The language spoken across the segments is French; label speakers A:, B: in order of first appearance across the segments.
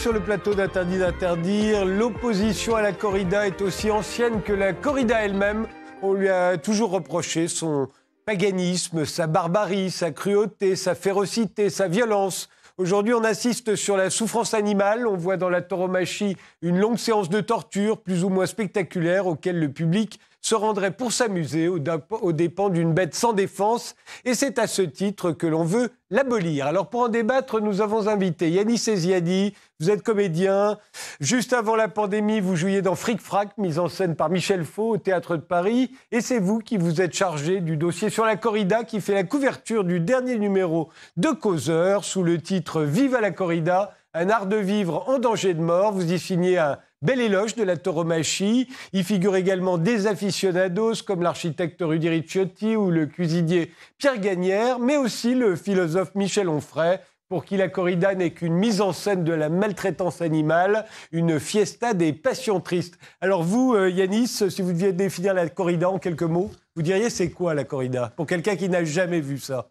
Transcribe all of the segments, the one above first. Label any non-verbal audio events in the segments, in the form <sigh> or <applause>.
A: Sur le plateau d'Interdit d'interdire. L'opposition à la corrida est aussi ancienne que la corrida elle-même. On lui a toujours reproché son paganisme, sa barbarie, sa cruauté, sa férocité, sa violence. Aujourd'hui, on assiste sur la souffrance animale. On voit dans la tauromachie une longue séance de torture, plus ou moins spectaculaire, auquel le public se rendrait pour s'amuser aux dépens d'une bête sans défense. Et c'est à ce titre que l'on veut l'abolir. Alors pour en débattre, nous avons invité Yannis Eziadi. Vous êtes comédien. Juste avant la pandémie, vous jouiez dans Fric Frac, mise en scène par Michel Faux au Théâtre de Paris. Et c'est vous qui vous êtes chargé du dossier sur la corrida qui fait la couverture du dernier numéro de Causeur sous le titre Vive à la corrida, un art de vivre en danger de mort. Vous y signez un Bel éloge de la tauromachie. Il figure également des aficionados comme l'architecte Rudy Ricciotti ou le cuisinier Pierre Gagnère, mais aussi le philosophe Michel Onfray, pour qui la corrida n'est qu'une mise en scène de la maltraitance animale, une fiesta des passions tristes. Alors vous, euh, Yanis, si vous deviez définir la corrida en quelques mots, vous diriez c'est quoi la corrida? Pour quelqu'un qui n'a jamais vu ça.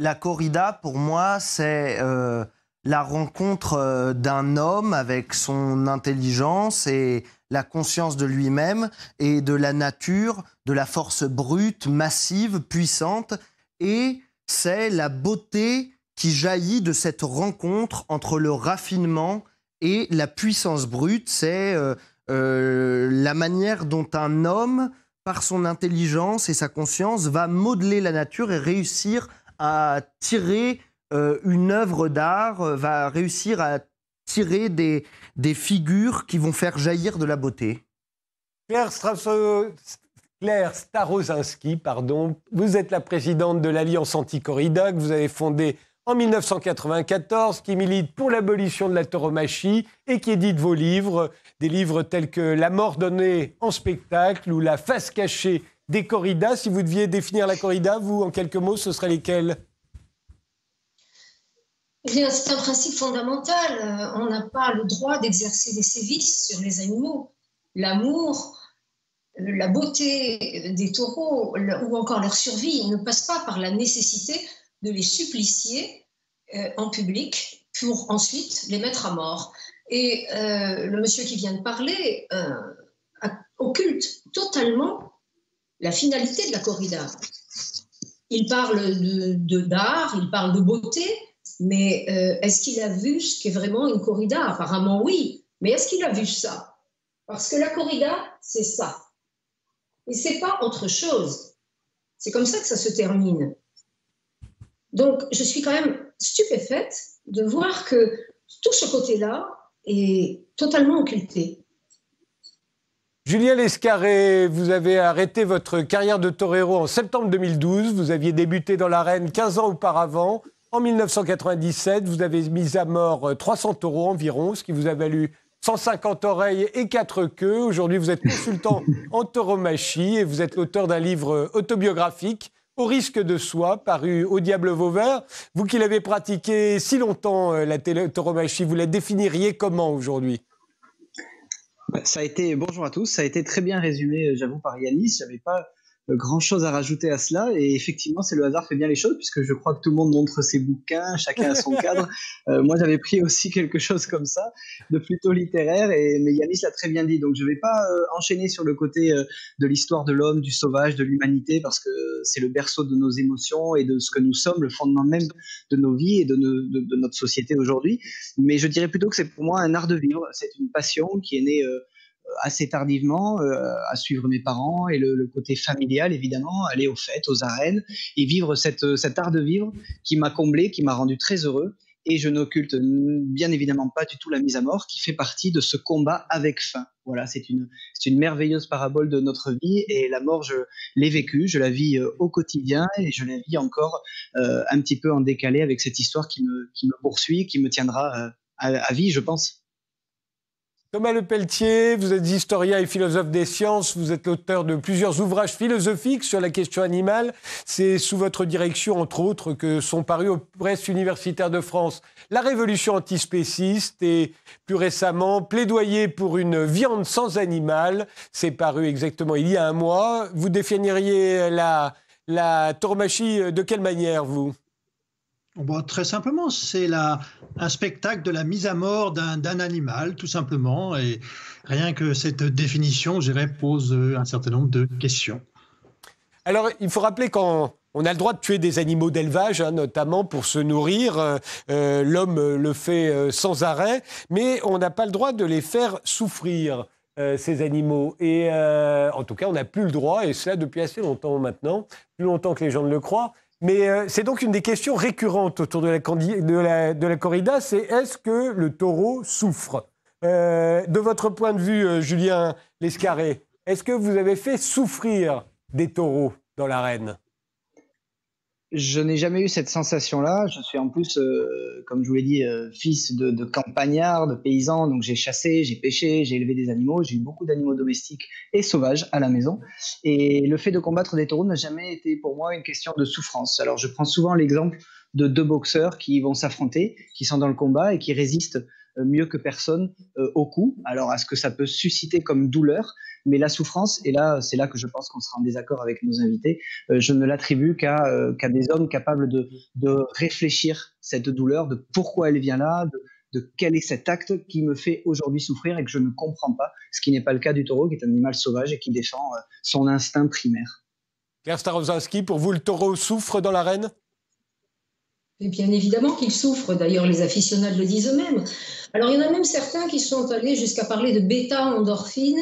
B: La corrida, pour moi, c'est euh, la rencontre euh, d'un homme avec son intelligence et la conscience de lui-même et de la nature, de la force brute, massive, puissante, et c'est la beauté qui jaillit de cette rencontre entre le raffinement et la puissance brute, c'est euh, euh, la manière dont un homme, par son intelligence et sa conscience, va modeler la nature et réussir à tirer euh, une œuvre d'art euh, va réussir à tirer des, figures qui vont faire jaillir de la beauté.
A: Claire, Claire Starosinski, pardon, vous êtes la présidente de l'Alliance Anticorrida que vous avez fondée en 1994, qui milite pour l'abolition de la tauromachie et qui édite vos livres, des livres tels que La mort donnée en spectacle ou La face cachée des corridas. Si vous deviez définir la corrida, vous, en quelques mots, ce serait lesquels?
C: C'est un principe fondamental. Euh, on n'a pas le droit d'exercer des sévices sur les animaux. L'amour, euh, la beauté des taureaux ou encore leur survie ne passe pas par la nécessité de les supplicier euh, en public pour ensuite les mettre à mort. Et le monsieur qui vient de parler occulte totalement la finalité de la corrida. Il parle de d'art, il parle de beauté, mais euh, est-ce qu'il a vu ce qu'est vraiment une corrida? Apparemment oui. Mais est-ce qu'il a vu ça? Parce que la corrida, c'est ça. Et c'est pas autre chose. C'est comme ça que ça se termine. Donc, je suis quand même stupéfaite de voir que tout ce côté-là est totalement occulté.
A: Julien Lescarré, vous avez arrêté votre carrière de torero en septembre 2012. Vous aviez débuté dans l'arène 15 ans auparavant. En 1997, vous avez mis à mort 300 euh, euros environ, ce qui vous a valu 150 oreilles et 4 queues. Aujourd'hui, vous êtes consultant <laughs> en tauromachie et vous êtes l'auteur d'un livre autobiographique, Au risque de soi, paru au Diable Vauvert. Vous qui l'avez pratiqué si longtemps, euh, la tauromachie, vous la définiriez comment aujourd'hui?
D: Bah, ça a été bonjour à tous, ça a été très bien résumé, euh, j'avoue par Yanis. J'avais pas grand chose à rajouter à cela. Et effectivement, c'est le hasard fait bien les choses, puisque je crois que tout le monde montre ses bouquins, chacun a son <laughs> cadre. Euh, moi, j'avais pris aussi quelque chose comme ça, de plutôt littéraire, et, mais Yanis l'a très bien dit. Donc, je ne vais pas euh, enchaîner sur le côté euh, de l'histoire de l'homme, du sauvage, de l'humanité, parce que c'est le berceau de nos émotions et de ce que nous sommes, le fondement même de nos vies et de, de notre société aujourd'hui. Mais je dirais plutôt que c'est pour moi un art de vivre. C'est une passion qui est née assez tardivement euh, à suivre mes parents et le, côté familial évidemment, aller aux fêtes, aux arènes et vivre cette, cet art de vivre qui m'a comblé, qui m'a rendu très heureux. Et je n'occulte bien évidemment pas du tout la mise à mort qui fait partie de ce combat avec fin. Voilà, c'est une, une merveilleuse parabole de notre vie et la mort, je l'ai vécue, je la vis euh, au quotidien et je la vis encore euh, un petit peu en décalé avec cette histoire qui me, qui me poursuit, qui me tiendra à vie, je pense.
A: Thomas Le Pelletier, vous êtes historien et philosophe des sciences, vous êtes l'auteur de plusieurs ouvrages philosophiques sur la question animale. C'est sous votre direction, entre autres, que sont parus aux presses universitaires de France La Révolution antispéciste et plus récemment Plaidoyer pour une viande sans animal. C'est paru exactement il y a un mois. Vous définiriez la, la tauromachie de quelle manière, vous?
E: Très simplement, c'est un spectacle de la mise à mort d'un animal, tout simplement. Et rien que cette définition, je dirais, pose un certain nombre de questions.
A: Alors, il faut rappeler qu'on a le droit de tuer des animaux d'élevage, hein, notamment pour se nourrir. Euh, euh, l'homme le fait euh, sans arrêt, mais on n'a pas le droit de les faire souffrir. ces animaux. Et en tout cas, on n'a plus le droit, et cela depuis assez longtemps maintenant, plus longtemps que les gens ne le croient, mais euh, c'est donc une des questions récurrentes autour de la, corrida, c'est est-ce que le taureau souffre? Euh, De votre point de vue, euh, Julien Lescarré, est-ce que vous avez fait souffrir des taureaux dans l'arène?
D: Je n'ai jamais eu cette sensation-là. Je suis en plus, euh, comme je vous l'ai dit, euh, fils de, de campagnard, de paysan. Donc j'ai chassé, j'ai pêché, j'ai élevé des animaux. J'ai eu beaucoup d'animaux domestiques et sauvages à la maison. Et le fait de combattre des taureaux n'a jamais été pour moi une question de souffrance. Alors je prends souvent l'exemple de deux boxeurs qui vont s'affronter, qui sont dans le combat et qui résistent mieux que personne euh, au coup. Alors, à ce que ça peut susciter comme douleur, mais la souffrance, et là, c'est là que je pense qu'on sera en désaccord avec nos invités, euh, je ne l'attribue qu'à des hommes capables de, réfléchir cette douleur, de pourquoi elle vient là, de, quel est cet acte qui me fait aujourd'hui souffrir et que je ne comprends pas, ce qui n'est pas le cas du taureau, qui est un animal sauvage et qui défend son instinct primaire.
A: Claire Starozowski, pour vous, le taureau souffre dans l'arène?
C: Bien évidemment qu'ils souffrent, d'ailleurs les aficionados le disent eux-mêmes. Alors il y en a même certains qui sont allés jusqu'à parler de bêta-endorphine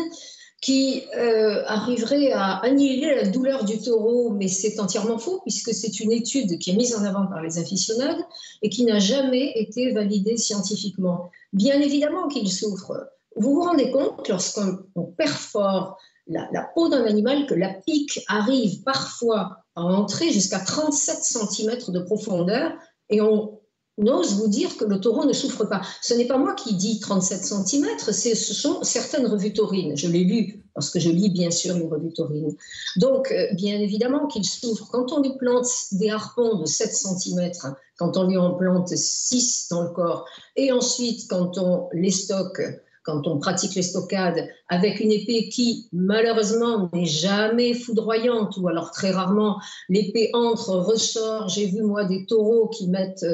C: qui euh, arriverait à annihiler la douleur du taureau, mais c'est entièrement faux puisque c'est une étude qui est mise en avant par les aficionados et qui n'a jamais été validée scientifiquement. Bien évidemment qu'ils souffrent. Vous vous rendez compte lorsqu'on perfore la, la peau d'un animal que la pique arrive parfois à entrer jusqu'à 37 cm de profondeur et on ose vous dire que le taureau ne souffre pas. Ce n'est pas moi qui dis 37 cm, ce sont certaines revues taurines. Je l'ai lu parce que je lis bien sûr les revues taurines. Donc, euh, bien évidemment qu'il souffre. Quand on lui plante des harpons de 7 cm, quand on lui en plante 6 dans le corps, et ensuite quand on les stocke quand on pratique les stockades avec une épée qui, malheureusement, n'est jamais foudroyante, ou alors très rarement, l'épée entre, ressort. J'ai vu, moi, des taureaux qui mettent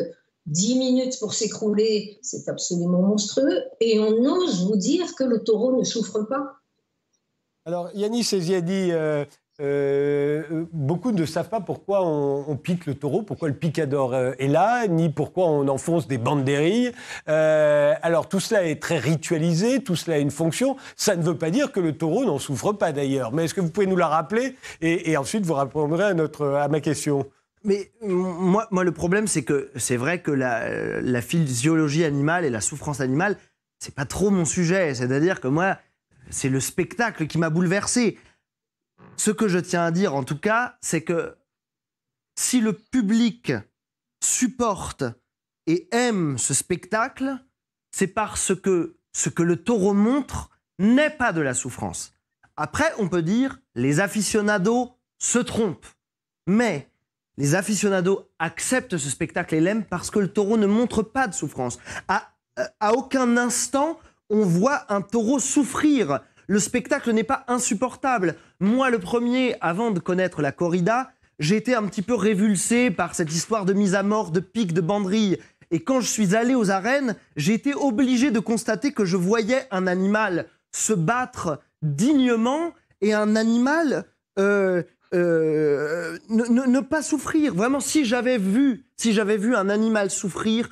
C: 10 euh, minutes pour s'écrouler, c'est absolument monstrueux. Et on ose vous dire que le taureau ne souffre pas.
A: Alors, Yannis Eziadi, euh, euh, beaucoup ne savent pas pourquoi on, pique le taureau, pourquoi le picador euh, est là, ni pourquoi on enfonce des banderilles. Euh, alors tout cela est très ritualisé, tout cela a une fonction. Ça ne veut pas dire que le taureau n'en souffre pas d'ailleurs. Mais est-ce que vous pouvez nous la rappeler? Et, ensuite vous répondrez à, notre, à ma question
B: mais moi, moi, le problème, c'est que c'est vrai que la, physiologie animale et la souffrance animale, c'est pas trop mon sujet. C'est-à-dire que moi, c'est le spectacle qui m'a bouleversé. Ce que je tiens à dire, en tout cas, c'est que si le public supporte et aime ce spectacle, c'est parce que ce que le taureau montre n'est pas de la souffrance. Après, on peut dire les aficionados se trompent. Mais les aficionados acceptent ce spectacle et l'aiment parce que le taureau ne montre pas de souffrance. À, à aucun instant, on voit un taureau souffrir. Le spectacle n'est pas insupportable. Moi, le premier, avant de connaître la corrida, j'ai été un petit peu révulsé par cette histoire de mise à mort, de pique, de banderille. Et quand je suis allé aux arènes, j'ai été obligé de constater que je voyais un animal se battre dignement et un animal euh, euh, ne, pas souffrir. Vraiment, si j'avais vu, si j'avais vu un animal souffrir,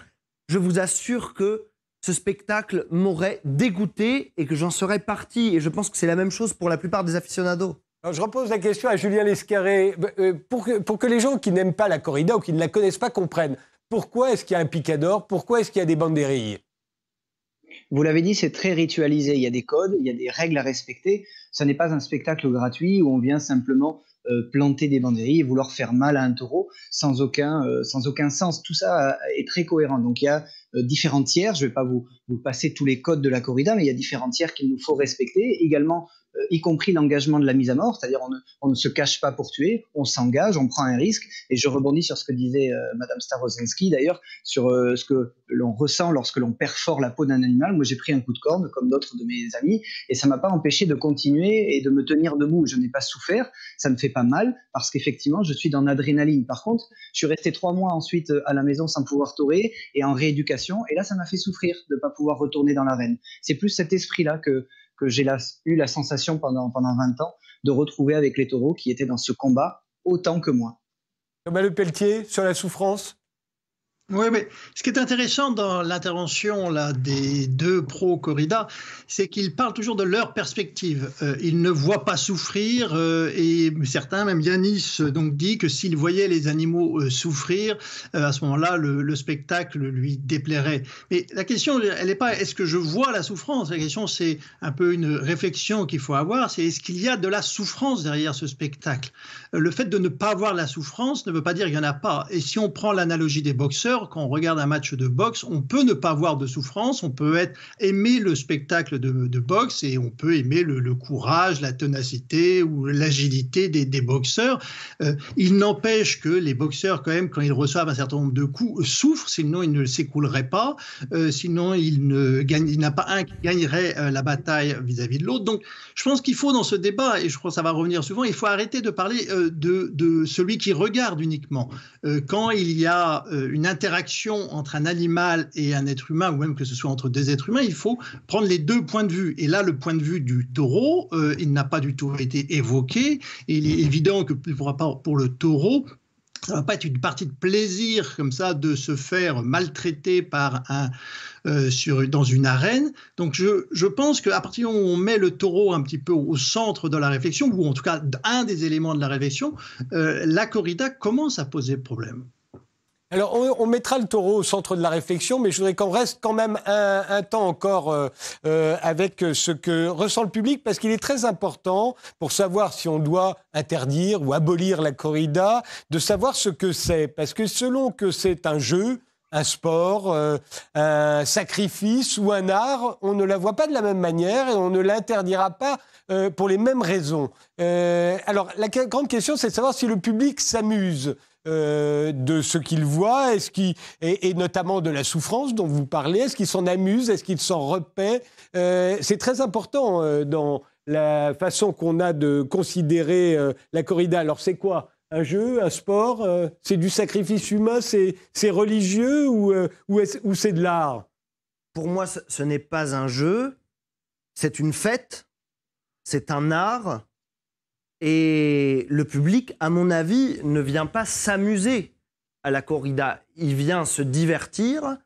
B: je vous assure que ce spectacle m'aurait dégoûté et que j'en serais parti. Et je pense que c'est la même chose pour la plupart des aficionados.
A: je repose la question à Julien Lescarré. Euh, pour que, pour que les gens qui n'aiment pas la corrida ou qui ne la connaissent pas comprennent, pourquoi est-ce qu'il y a un picador? Pourquoi est-ce qu'il y a des banderilles?
D: Vous l'avez dit, c'est très ritualisé. Il y a des codes, il y a des règles à respecter. Ce n'est pas un spectacle gratuit où on vient simplement planter des banderilles et vouloir faire mal à un taureau sans aucun, euh, sens. Tout ça est très cohérent. Donc il y a différents tiers. Je ne vais pas vous, vous passer tous les codes de la corrida, mais il y a différents tiers qu'il nous faut respecter. Également, euh, y compris l'engagement de la mise à mort, c'est-à-dire on ne, se cache pas pour tuer, on s'engage, on prend un risque. Et je rebondis sur ce que disait euh, Madame Starosensky d'ailleurs, sur euh, ce que l'on ressent lorsque l'on perfore la peau d'un animal. Moi, j'ai pris un coup de corne, comme d'autres de mes amis, et ça m'a pas empêché de continuer et de me tenir debout. Je n'ai pas souffert, ça ne fait pas mal, parce qu'effectivement, je suis dans l'adrénaline. Par contre, je suis resté trois mois ensuite à la maison sans pouvoir torer et en rééducation, et là, ça m'a fait souffrir de ne pas pouvoir retourner dans l'arène. C'est plus cet esprit-là que que j'ai eu la sensation pendant, pendant 20 ans de retrouver avec les taureaux qui étaient dans ce combat autant que moi.
A: Le Pelletier, sur la souffrance
E: oui, mais ce qui est intéressant dans l'intervention là des deux pro corrida, c'est qu'ils parlent toujours de leur perspective. Euh, ils ne voient pas souffrir euh, et certains, même Yanis, donc dit que s'il voyait les animaux euh, souffrir, à ce moment-là, le, spectacle lui déplairait. Mais la question, elle n'est pas est-ce que je vois la souffrance? La question, c'est un peu une réflexion qu'il faut avoir. C'est est-ce qu'il y a de la souffrance derrière ce spectacle? Le fait de ne pas voir la souffrance ne veut pas dire qu'il n'y en a pas. Et si on prend l'analogie des boxeurs quand on regarde un match de boxe, on peut ne pas voir de souffrance, on peut être, aimer le spectacle de, boxe et on peut aimer le, courage, la ténacité ou l'agilité des, boxeurs. Euh, il n'empêche que les boxeurs, quand même, quand ils reçoivent un certain nombre de coups, souffrent, sinon ils ne s'écouleraient pas, euh, sinon il ne gagne, il n'a pas un qui gagnerait euh, la bataille vis-à-vis de l'autre. Donc, je pense qu'il faut dans ce débat, et je crois que ça va revenir souvent, il faut arrêter de parler de, de, celui qui regarde uniquement. quand il y a une interaction interaction entre un animal et un être humain, ou même que ce soit entre des êtres humains, il faut prendre les deux points de vue. Et là, le point de vue du taureau, euh, il n'a pas du tout été évoqué. Il est évident que pour, le taureau, ça va pas être une partie de plaisir comme ça de se faire maltraiter par un euh, dans une arène. Donc je, je pense qu'à partir où on met le taureau un petit peu au centre de la réflexion, ou en tout cas un des éléments de la réflexion, euh, la corrida commence à poser problème.
A: Alors, on, mettra le taureau au centre de la réflexion, mais je voudrais qu'on reste quand même un, temps encore euh, euh, avec ce que ressent le public, parce qu'il est très important pour savoir si on doit interdire ou abolir la corrida, de savoir ce que c'est. Parce que selon que c'est un jeu, un sport, euh, un sacrifice ou un art, on ne la voit pas de la même manière et on ne l'interdira pas pour les mêmes raisons. alors, la grande question, c'est de savoir si le public s'amuse. Euh, de ce qu'il voit, est-ce et, notamment de la souffrance dont vous parlez, est-ce qu'il s'en amuse, est-ce qu'il s'en repaît euh, C'est très important euh, dans la façon qu'on a de considérer la corrida. Alors c'est quoi? Un jeu, un sport C'est du sacrifice humain C'est religieux ou, ou, c'est de l'art?
B: Pour moi, ce n'est pas un jeu, c'est une fête, c'est un art, et le public, à mon avis, ne vient pas s'amuser à la corrida. Il vient se divertir,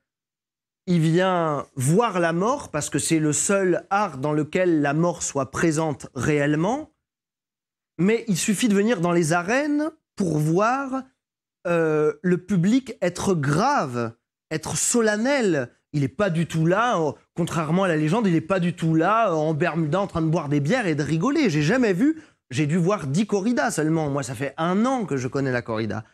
B: il vient voir la mort, parce que c'est le seul art dans lequel la mort soit présente réellement. Mais il suffit de venir dans les arènes pour voir euh, le public être grave, être solennel. Il n'est pas du tout là, euh, contrairement à la légende, il n'est pas du tout là en Bermuda en train de boire des bières et de rigoler. J'ai jamais vu j'ai dû voir 10 corridas seulement. Moi, ça fait un an que je connais la corrida.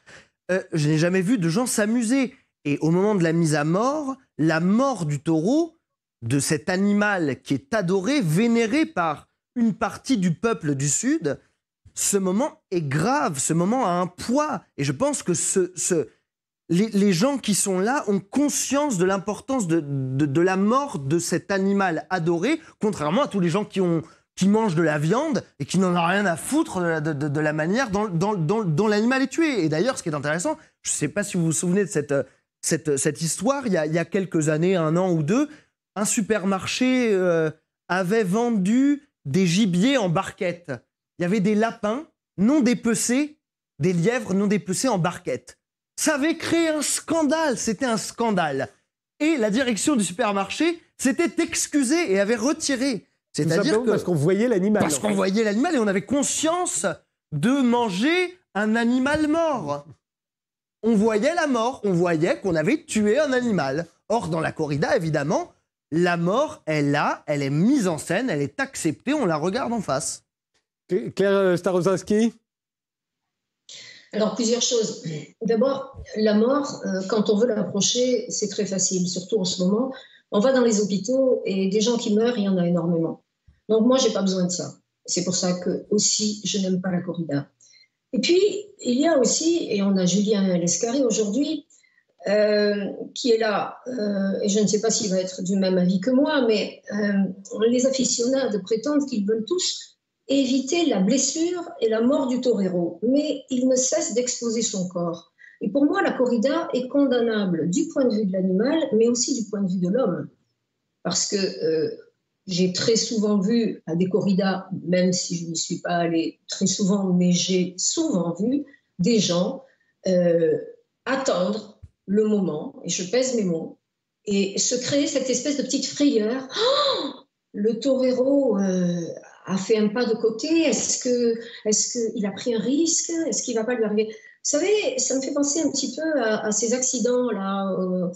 B: Euh, je n'ai jamais vu de gens s'amuser. Et au moment de la mise à mort, la mort du taureau, de cet animal qui est adoré, vénéré par une partie du peuple du Sud, ce moment est grave, ce moment a un poids. Et je pense que ce, les, gens qui sont là ont conscience de l'importance de, la mort de cet animal adoré, contrairement à tous les gens qui ont qui mange de la viande et qui n'en a rien à foutre de la, manière dont, l'animal est tué. Et d'ailleurs, ce qui est intéressant, je ne sais pas si vous vous souvenez de cette, cette, cette histoire, il y, a, il y, a, quelques années, un an ou deux, un supermarché euh, avait vendu des gibiers en barquette. Il y avait des lapins non dépecés, des lièvres non dépecés en barquette. Ça avait créé un scandale, c'était un scandale. Et la direction du supermarché s'était excusée et avait retiré
A: c'est-à-dire que parce qu'on voyait l'animal.
B: Parce qu'on voyait l'animal et on avait conscience de manger un animal mort. On voyait la mort, on voyait qu'on avait tué un animal. Or, dans la corrida, évidemment, la mort est là, elle est mise en scène, elle est acceptée, on la regarde en face.
A: Claire Starozowski
C: Alors, plusieurs choses. D'abord, la mort, euh, quand on veut l'approcher, c'est très facile, surtout en ce moment. On va dans les hôpitaux et des gens qui meurent, il y en a énormément. Donc, moi, je n'ai pas besoin de ça. C'est pour ça que, aussi, je n'aime pas la corrida. Et puis, il y a aussi, et on a Julien Lescarré aujourd'hui, euh, qui est là, euh, et je ne sais pas s'il va être du même avis que moi, mais les aficionados prétendent qu'ils veulent tous éviter la blessure et la mort du torero, mais il ne cesse d'exposer son corps. Et pour moi, la corrida est condamnable du point de vue de l'animal, mais aussi du point de vue de l'homme. Parce que euh, j'ai très souvent vu à des corridas, même si je n'y suis pas allée très souvent, mais j'ai souvent vu des gens euh, attendre le moment, et je pèse mes mots, et se créer cette espèce de petite frayeur. Oh le torero euh, a fait un pas de côté Est-ce que est-ce qu'il a pris un risque? Est-ce qu'il va pas lui arriver? Vous savez, ça me fait penser un petit peu à, ces accidents là. Euh,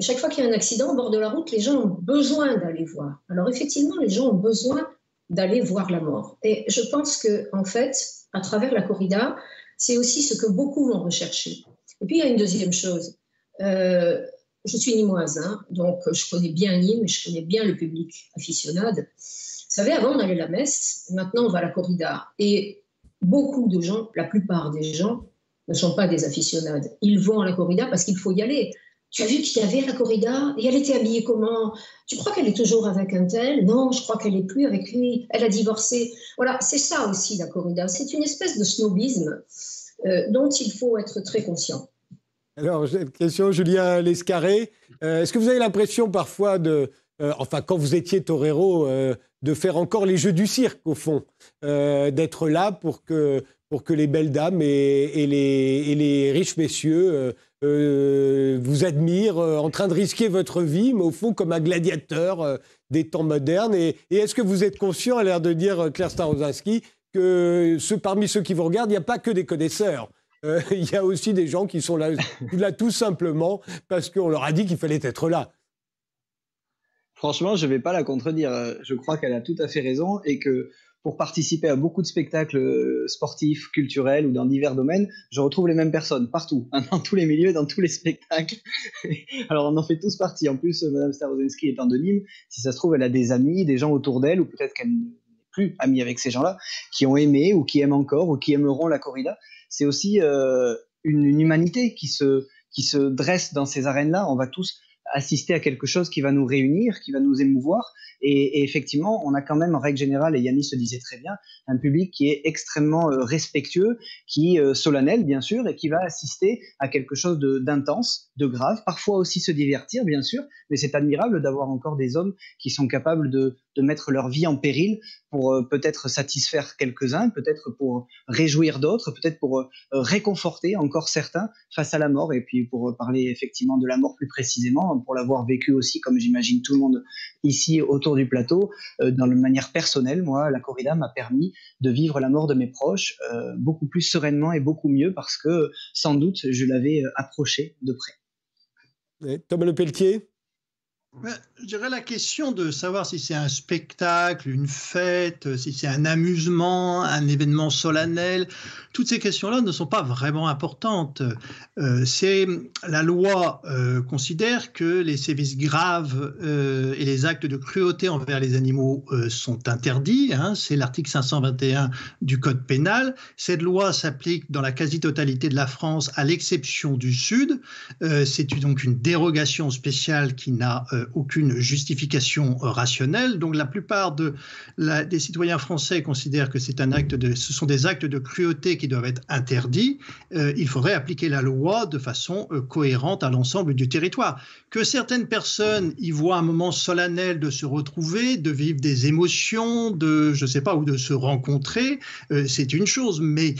C: chaque fois qu'il y a un accident au bord de la route, les gens ont besoin d'aller voir. Alors effectivement, les gens ont besoin d'aller voir la mort. Et je pense que en fait, à travers la corrida, c'est aussi ce que beaucoup vont rechercher. Et puis il y a une deuxième chose. Euh, je suis nimoise, hein, donc je connais bien Nîmes, je connais bien le public aficionade. Vous savez, avant, on allait à la messe, maintenant, on va à la corrida. Et beaucoup de gens, la plupart des gens, ne sont pas des aficionades. Ils vont à la corrida parce qu'il faut y aller. Tu as vu qu'il y avait la corrida et elle était habillée comment? Tu crois qu'elle est toujours avec un tel? Non, je crois qu'elle n'est plus avec lui. Elle a divorcé. Voilà, c'est ça aussi la corrida. C'est une espèce de snobisme euh, dont il faut être très conscient.
A: Alors, j'ai une question, Julien Lescarré. Euh, est-ce que vous avez l'impression parfois de, euh, enfin, quand vous étiez torero, de faire encore les jeux du cirque, au fond, d'être là pour que, pour que les belles dames et les, riches messieurs vous admirent, en train de risquer votre vie, mais au fond comme un gladiateur des temps modernes. Et, est-ce que vous êtes conscient, à l'air de dire Claire Starozinski, que parmi ceux qui vous regardent, il n'y a pas que des connaisseurs <laughs> il y a aussi des gens qui sont là, là tout simplement parce qu'on leur a dit qu'il fallait être là.
D: Franchement, je ne vais pas la contredire. Je crois qu'elle a tout à fait raison et que pour participer à beaucoup de spectacles euh, sportifs, culturels ou dans divers domaines, je retrouve les mêmes personnes partout, hein, dans tous les milieux, dans tous les spectacles. <laughs> Alors on en fait tous partie. En plus, euh, Madame Starozensky étant de Nîmes, si ça se trouve, elle a des amis, des gens autour d'elle, ou peut-être qu'elle n'est plus amie avec ces gens-là, qui ont aimé ou qui aiment encore ou qui aimeront la corrida. C'est aussi euh, une, une, humanité qui se, qui se dresse dans ces arènes-là. On va tous assister à quelque chose qui va nous réunir, qui va nous émouvoir. Et, effectivement, on a quand même, en règle générale, et Yannis se disait très bien, un public qui est extrêmement euh, respectueux, qui euh, solennel, bien sûr, et qui va assister à quelque chose d'intense, de, grave, parfois aussi se divertir, bien sûr, mais c'est admirable d'avoir encore des hommes qui sont capables de, de mettre leur vie en péril pour euh, peut-être satisfaire quelques-uns, peut-être pour réjouir d'autres, peut-être pour euh, réconforter encore certains face à la mort, et puis pour parler effectivement de la mort plus précisément, pour l'avoir vécu aussi, comme j'imagine tout le monde ici autour du plateau, euh, dans une manière personnelle, moi, la corrida m'a permis de vivre la mort de mes proches beaucoup plus sereinement et beaucoup mieux parce que sans doute je l'avais approché de près.
A: Thomas Le Pelletier?
E: Je dirais la question de savoir si c'est un spectacle, une fête, si c'est un amusement, un événement solennel, toutes ces questions-là ne sont pas vraiment importantes. Euh, c'est la loi euh, considère que les sévices graves euh, et les actes de cruauté envers les animaux sont interdits. Hein. c'est l'article 521 du Code pénal. Cette loi s'applique dans la quasi-totalité de la France, à l'exception du Sud. c'est donc une dérogation spéciale qui n'a aucune justification rationnelle. Donc la plupart de des citoyens français considèrent que c'est un acte de, ce sont des actes de cruauté qui doivent être interdits, euh, il faudrait appliquer la loi de façon euh, cohérente à l'ensemble du territoire. Que certaines personnes y voient un moment solennel de se retrouver, de vivre des émotions, de je sais pas ou de se rencontrer, euh, c'est une chose. Mais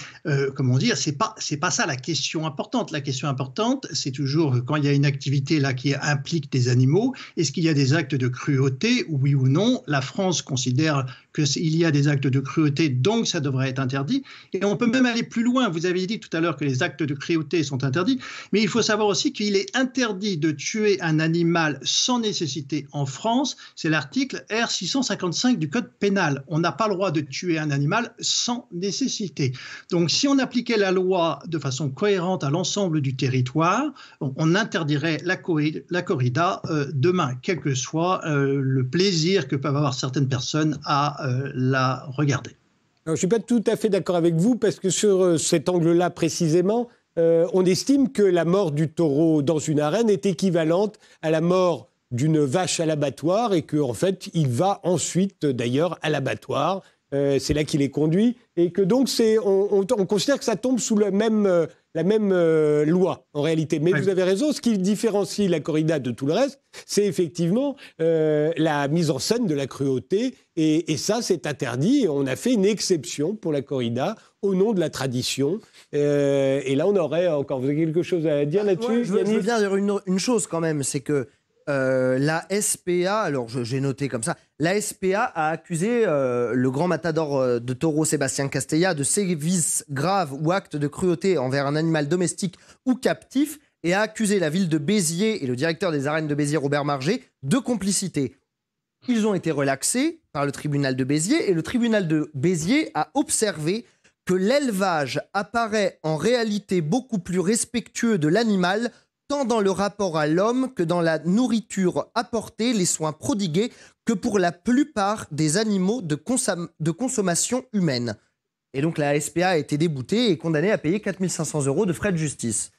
E: comment dire, c'est pas c'est pas ça la question importante. La question importante, c'est toujours quand il y a une activité là qui implique des animaux, est-ce qu'il y a des actes de cruauté, oui ou non? La France considère qu'il y a des actes de cruauté, donc ça devrait être interdit. Et on peut même aller plus loin. Vous avez dit tout à l'heure que les actes de cruauté sont interdits, mais il faut savoir aussi qu'il est interdit de tuer un animal sans nécessité en France. C'est l'article R655 du Code pénal. On n'a pas le droit de tuer un animal sans nécessité. Donc si on appliquait la loi de façon cohérente à l'ensemble du territoire, on interdirait la, corrida euh, quel que soit euh, le plaisir que peuvent avoir certaines personnes à euh, la regarder.
A: je ne suis pas tout à fait d'accord avec vous parce que sur cet angle-là précisément, on estime que la mort du taureau dans une arène est équivalente à la mort d'une vache à l'abattoir et qu'en en fait, il va ensuite d'ailleurs à l'abattoir. c'est là qu'il est conduit et que donc on, on, considère que ça tombe sous le même la même euh, loi en réalité. Mais vous avez raison, ce qui différencie la corrida de tout le reste, c'est effectivement euh, la mise en scène de la cruauté. Et, ça, c'est interdit. on a fait une exception pour la corrida au nom de la tradition. Euh, et là, on aurait encore. Vous avez quelque chose à dire là-dessus
B: je, veux bien dire une, une chose quand même, c'est que euh, la SPA, alors j'ai noté comme ça, la SPA a accusé euh, le grand matador euh, de taureau Sébastien Castella de sévices graves ou actes de cruauté envers un animal domestique ou captif et a accusé la ville de Béziers et le directeur des arènes de Béziers, Robert Marger, de complicité. Ils ont été relaxés par le tribunal de Béziers et le tribunal de Béziers a observé que l'élevage apparaît en réalité beaucoup plus respectueux de l'animal tant dans le rapport à l'homme que dans la nourriture apportée, les soins prodigués, que pour la plupart des animaux de, consommation humaine. Et donc la SPA a été déboutée et condamnée à payer 4500 euros de frais de justice.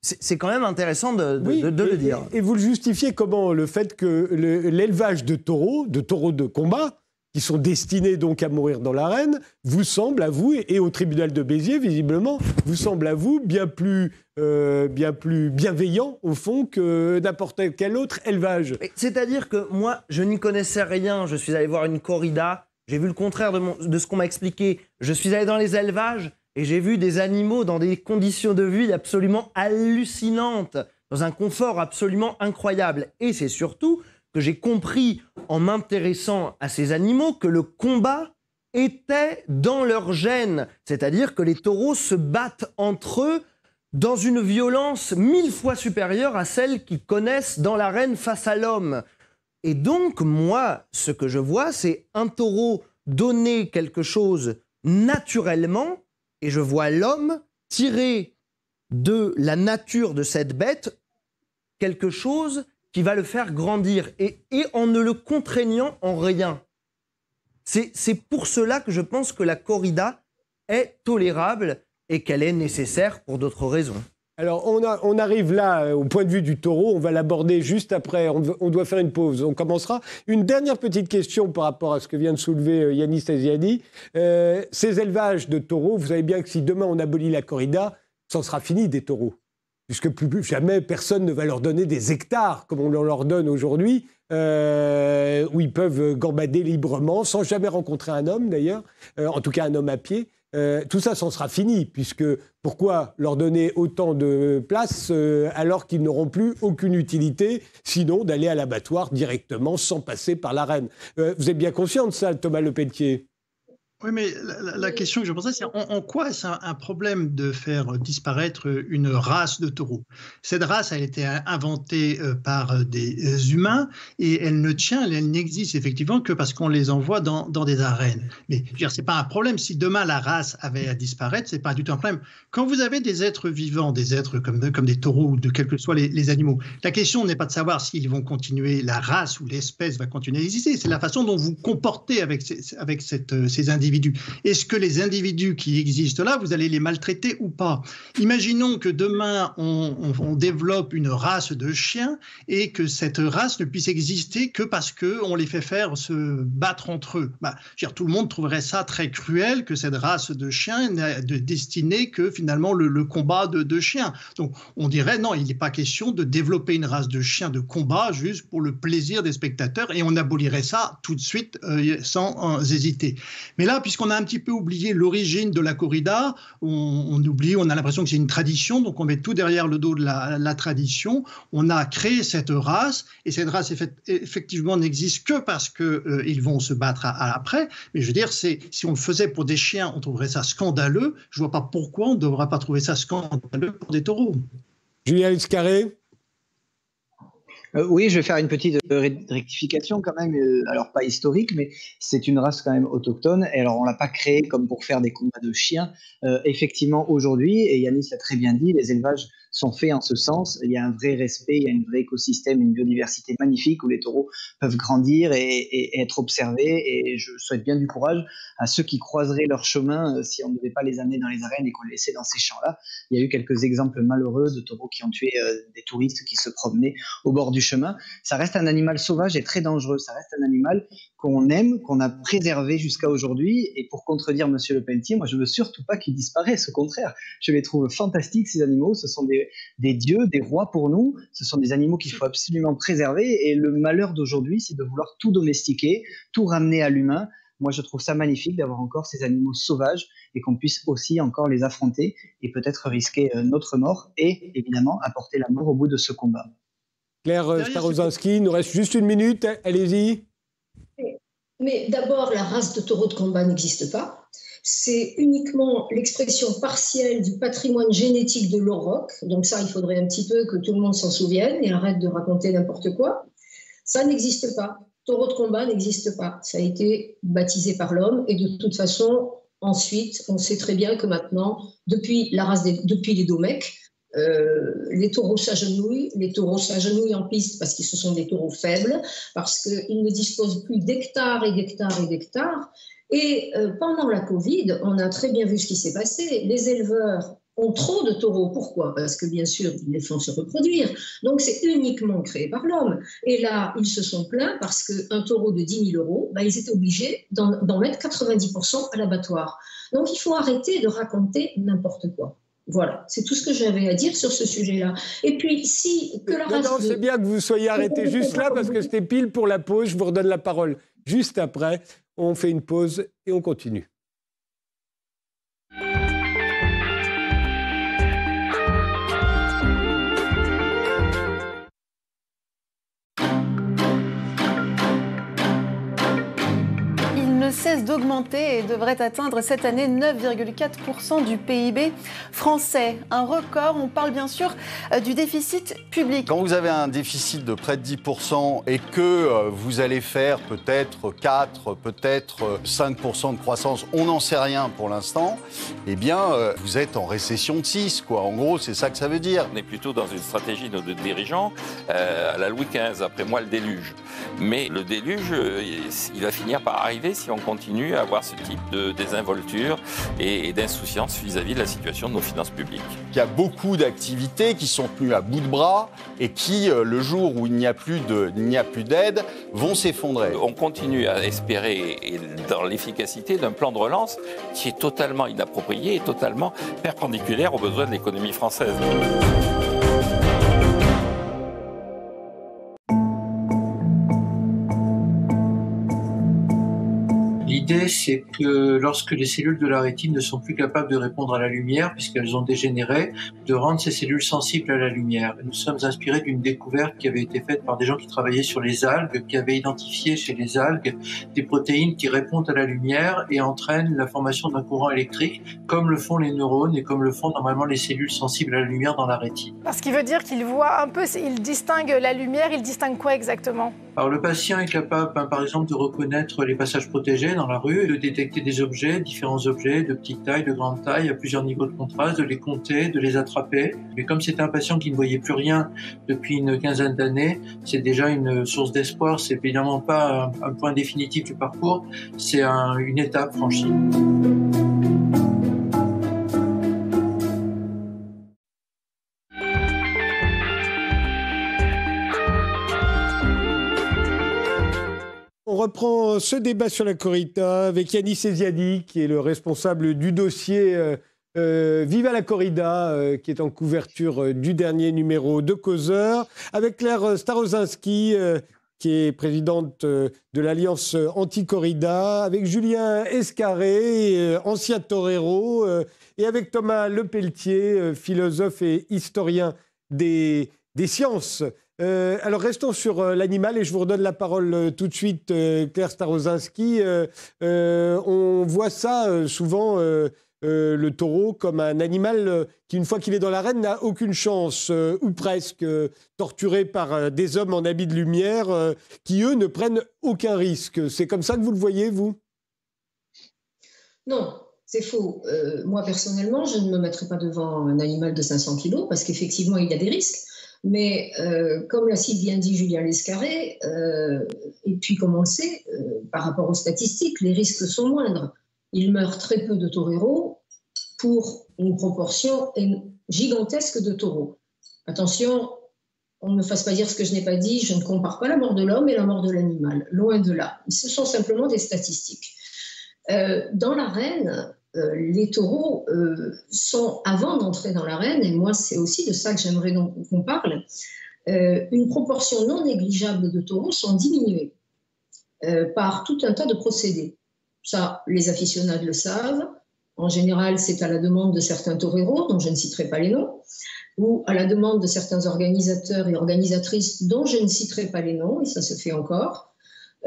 B: C'est quand même intéressant de, le dire.
A: Et, vous le justifiez comment Le fait que l'élevage de taureaux, de taureaux de combat, qui sont destinés donc à mourir dans l'arène, vous semble à vous, et au tribunal de Béziers, visiblement, vous semble à vous bien plus, euh, bien plus bienveillant, au fond, que n'importe quel autre élevage.
B: C'est-à-dire que moi, je n'y connaissais rien, je suis allé voir une corrida, j'ai vu le contraire de, de ce qu'on m'a expliqué, je suis allé dans les élevages, et j'ai vu des animaux dans des conditions de vie absolument hallucinantes, dans un confort absolument incroyable. Et c'est surtout que j'ai compris en m'intéressant à ces animaux que le combat était dans leur gène, c'est-à-dire que les taureaux se battent entre eux dans une violence mille fois supérieure à celle qu'ils connaissent dans l'arène face à l'homme. Et donc, moi, ce que je vois, c'est un taureau donner quelque chose naturellement, et je vois l'homme tirer de la nature de cette bête quelque chose qui va le faire grandir et, en ne le contraignant en rien. C'est pour cela que je pense que la corrida est tolérable et qu'elle est nécessaire pour d'autres raisons.
A: Alors, on, arrive là euh, au point de vue du taureau. On va l'aborder juste après. On, doit faire une pause. On commencera. Une dernière petite question par rapport à ce que vient de soulever euh, Yannis Taziani. Euh, ces élevages de taureaux, vous savez bien que si demain on abolit la corrida, ça sera fini des taureaux puisque plus jamais personne ne va leur donner des hectares comme on leur donne aujourd'hui, euh, où ils peuvent gambader librement, sans jamais rencontrer un homme d'ailleurs, euh, en tout cas un homme à pied. Euh, tout ça, s'en sera fini, puisque pourquoi leur donner autant de place alors qu'ils n'auront plus aucune utilité, sinon d'aller à l'abattoir directement sans passer par l'arène Vous êtes bien conscient de ça, Thomas Lepelletier
E: oui, mais la, question que je posais, c'est en, quoi est-ce un, problème de faire disparaître une race de taureaux? Cette race a été inventée euh, par euh, des euh, humains et elle ne tient, elle n'existe effectivement que parce qu'on les envoie dans, des arènes. Mais ce n'est pas un problème. Si demain la race avait à disparaître, ce n'est pas du tout un problème. Quand vous avez des êtres vivants, des êtres comme, comme des taureaux ou de quels que soient les, animaux, la question n'est pas de savoir s'ils vont continuer, la race ou l'espèce va continuer à exister. C'est la façon dont vous comportez avec ces, avec cette, ces individus est-ce que les individus qui existent là, vous allez les maltraiter ou pas? Imaginons que demain, on, développe une race de chiens et que cette race ne puisse exister que parce qu'on les fait faire se battre entre eux. Bah, tout le monde trouverait ça très cruel que cette race de chiens n'est destinée que finalement le, combat de, de, chiens. Donc on dirait non, il n'est pas question de développer une race de chiens de combat juste pour le plaisir des spectateurs et on abolirait ça tout de suite euh, sans hésiter. Mais là, puisqu'on a un petit peu oublié l'origine de la corrida, on, oublie, on a l'impression que c'est une tradition, donc on met tout derrière le dos de la, tradition. On a créé cette race, et cette race effectivement n'existe que parce qu'ils euh, vont se battre à, après. Mais je veux dire, si on le faisait pour des chiens, on trouverait ça scandaleux. Je vois pas pourquoi on ne devrait pas trouver ça scandaleux pour des taureaux.
A: Julien Iscarré
D: euh, oui, je vais faire une petite euh, rectification quand même. Euh, alors pas historique, mais c'est une race quand même autochtone. Et alors on l'a pas créée comme pour faire des combats de chiens. effectivement, aujourd'hui, et Yannis l'a très bien dit, les élevages sont faits en ce sens. Il y a un vrai respect, il y a un vrai écosystème, une biodiversité magnifique où les taureaux peuvent grandir et, être observés. Et je souhaite bien du courage à ceux qui croiseraient leur chemin euh, si on ne devait pas les amener dans les arènes et qu'on les laissait dans ces champs-là. Il y a eu quelques exemples malheureux de taureaux qui ont tué euh, des touristes qui se promenaient au bord du chemin. Ça reste un animal sauvage et très dangereux. Ça reste un animal qu'on aime, qu'on a préservé jusqu'à aujourd'hui. Et pour contredire Monsieur Le Pelletier, moi je veux surtout pas qu'il disparaisse. Au contraire, je les trouve fantastiques ces animaux. Ce sont des, des dieux, des rois pour nous. Ce sont des animaux qu'il faut absolument préserver. Et le malheur d'aujourd'hui, c'est de vouloir tout domestiquer, tout ramener à l'humain. Moi, je trouve ça magnifique d'avoir encore ces animaux sauvages et qu'on puisse aussi encore les affronter et peut-être risquer euh, notre mort et évidemment apporter la mort au bout de ce combat.
A: Claire euh, Starozanski, il nous reste juste une minute. Allez-y.
C: Mais d'abord, la race de taureau de combat n'existe pas c'est uniquement l'expression partielle du patrimoine génétique de l'auroch. Donc ça, il faudrait un petit peu que tout le monde s'en souvienne et arrête de raconter n'importe quoi. Ça n'existe pas. Taureau de combat n'existe pas. Ça a été baptisé par l'homme et de toute façon, ensuite, on sait très bien que maintenant, depuis la race depuis les Domèques, euh, les taureaux s'agenouillent, les taureaux s'agenouillent en piste parce que ce sont des taureaux faibles, parce qu'ils ne disposent plus d'hectares et d'hectares et d'hectares, et euh, pendant la Covid, on a très bien vu ce qui s'est passé. Les éleveurs ont trop de taureaux. Pourquoi? Parce que bien sûr, ils les font se reproduire. Donc c'est uniquement créé par l'homme. Et là, ils se sont plaints parce qu'un taureau de 10 000 euros, bah, ils étaient obligés d'en mettre 90% à l'abattoir. Donc il faut arrêter de raconter n'importe quoi. Voilà, c'est tout ce que j'avais à dire sur ce sujet-là. Et puis, si
A: que la race non, c'est bien que vous soyez arrêté juste là parce que c'était pile pour la pause. Je vous redonne la parole juste après. On fait une pause et on continue.
F: Cesse d'augmenter et devrait atteindre cette année 9,4% du PIB français. Un record, on parle bien sûr euh, du déficit public.
G: Quand vous avez un déficit de près de 10% et que euh, vous allez faire peut-être 4, peut-être 5% de croissance, on n'en sait rien pour l'instant, eh bien euh, vous êtes en récession de 6, quoi. En gros, c'est ça que ça veut dire.
H: On est plutôt dans une stratégie de dirigeants à la Louis XV, après moi le déluge. Mais le déluge, il va finir par arriver si on continue à avoir ce type de désinvolture et, d'insouciance vis-à-vis de la situation de nos finances publiques.
G: Il y a beaucoup d'activités qui sont tenues à bout de bras et qui, euh, le jour où il n'y a plus d'aide, vont s'effondrer.
H: On continue à espérer dans l'efficacité d'un plan de relance qui est totalement inapproprié et totalement perpendiculaire aux besoins de l'économie française.
I: L'idée, c'est que lorsque les cellules de la rétine ne sont plus capables de répondre à la lumière, puisqu'elles ont dégénéré, de rendre ces cellules sensibles à la lumière. Nous sommes inspirés d'une découverte qui avait été faite par des gens qui travaillaient sur les algues, qui avaient identifié chez les algues des protéines qui répondent à la lumière et entraînent la formation d'un courant électrique, comme le font les neurones et comme le font normalement les cellules sensibles à la lumière dans la rétine.
F: Parce qu'il veut dire qu'il voit un peu, distingue la lumière, il distingue quoi exactement?
I: Alors le patient est capable, hein, par exemple, de reconnaître les passages protégés dans la rue, de détecter des objets, différents objets de petite taille, de grande taille, à plusieurs niveaux de contraste, de les compter, de les attraper. Mais comme c'est un patient qui ne voyait plus rien depuis une quinzaine d'années, c'est déjà une source d'espoir. C'est évidemment pas un, point définitif du parcours, c'est une étape franchie.
A: Reprend ce débat sur la corrida avec Yannis Eziadi, qui est le responsable du dossier euh, euh, Viva la corrida, euh, qui est en couverture du dernier numéro de Causeur, avec Claire Starozinski, qui est présidente de l'Alliance Anti-Corrida, avec Julien Escarré, ancien torero, et avec Thomas Lepelletier, philosophe et historien des sciences. Euh, alors restons sur euh, l'animal et je vous redonne la parole euh, tout de suite, Claire Starozinski. on voit ça souvent, le taureau, comme un animal qui, une fois qu'il est dans l'arène, n'a aucune chance, ou presque, torturé par des hommes en habit de lumière, qui, eux, ne prennent aucun risque. C'est comme ça que vous le voyez, vous?
C: Non, c'est faux. moi, personnellement, je ne me mettrai pas devant un animal de 500 kilos parce qu'effectivement, il y a des risques. Mais euh, comme l'a si bien dit Julien Lescarré, euh, et puis comme on le sait, euh, par rapport aux statistiques, les risques sont moindres. Il meurt très peu de taureaux pour une proportion gigantesque de taureaux. Attention, on ne me fasse pas dire ce que je n'ai pas dit, je ne compare pas la mort de l'homme et la mort de l'animal, loin de là. Ce sont simplement des statistiques. dans l'arène, euh, les taureaux euh, sont, avant d'entrer dans l'arène, et moi c'est aussi de ça que j'aimerais qu'on parle, euh, une proportion non négligeable de taureaux sont diminués par tout un tas de procédés. Ça, les aficionados le savent. En général, c'est à la demande de certains toreros, dont je ne citerai pas les noms, ou à la demande de certains organisateurs et organisatrices dont je ne citerai pas les noms, et ça se fait encore.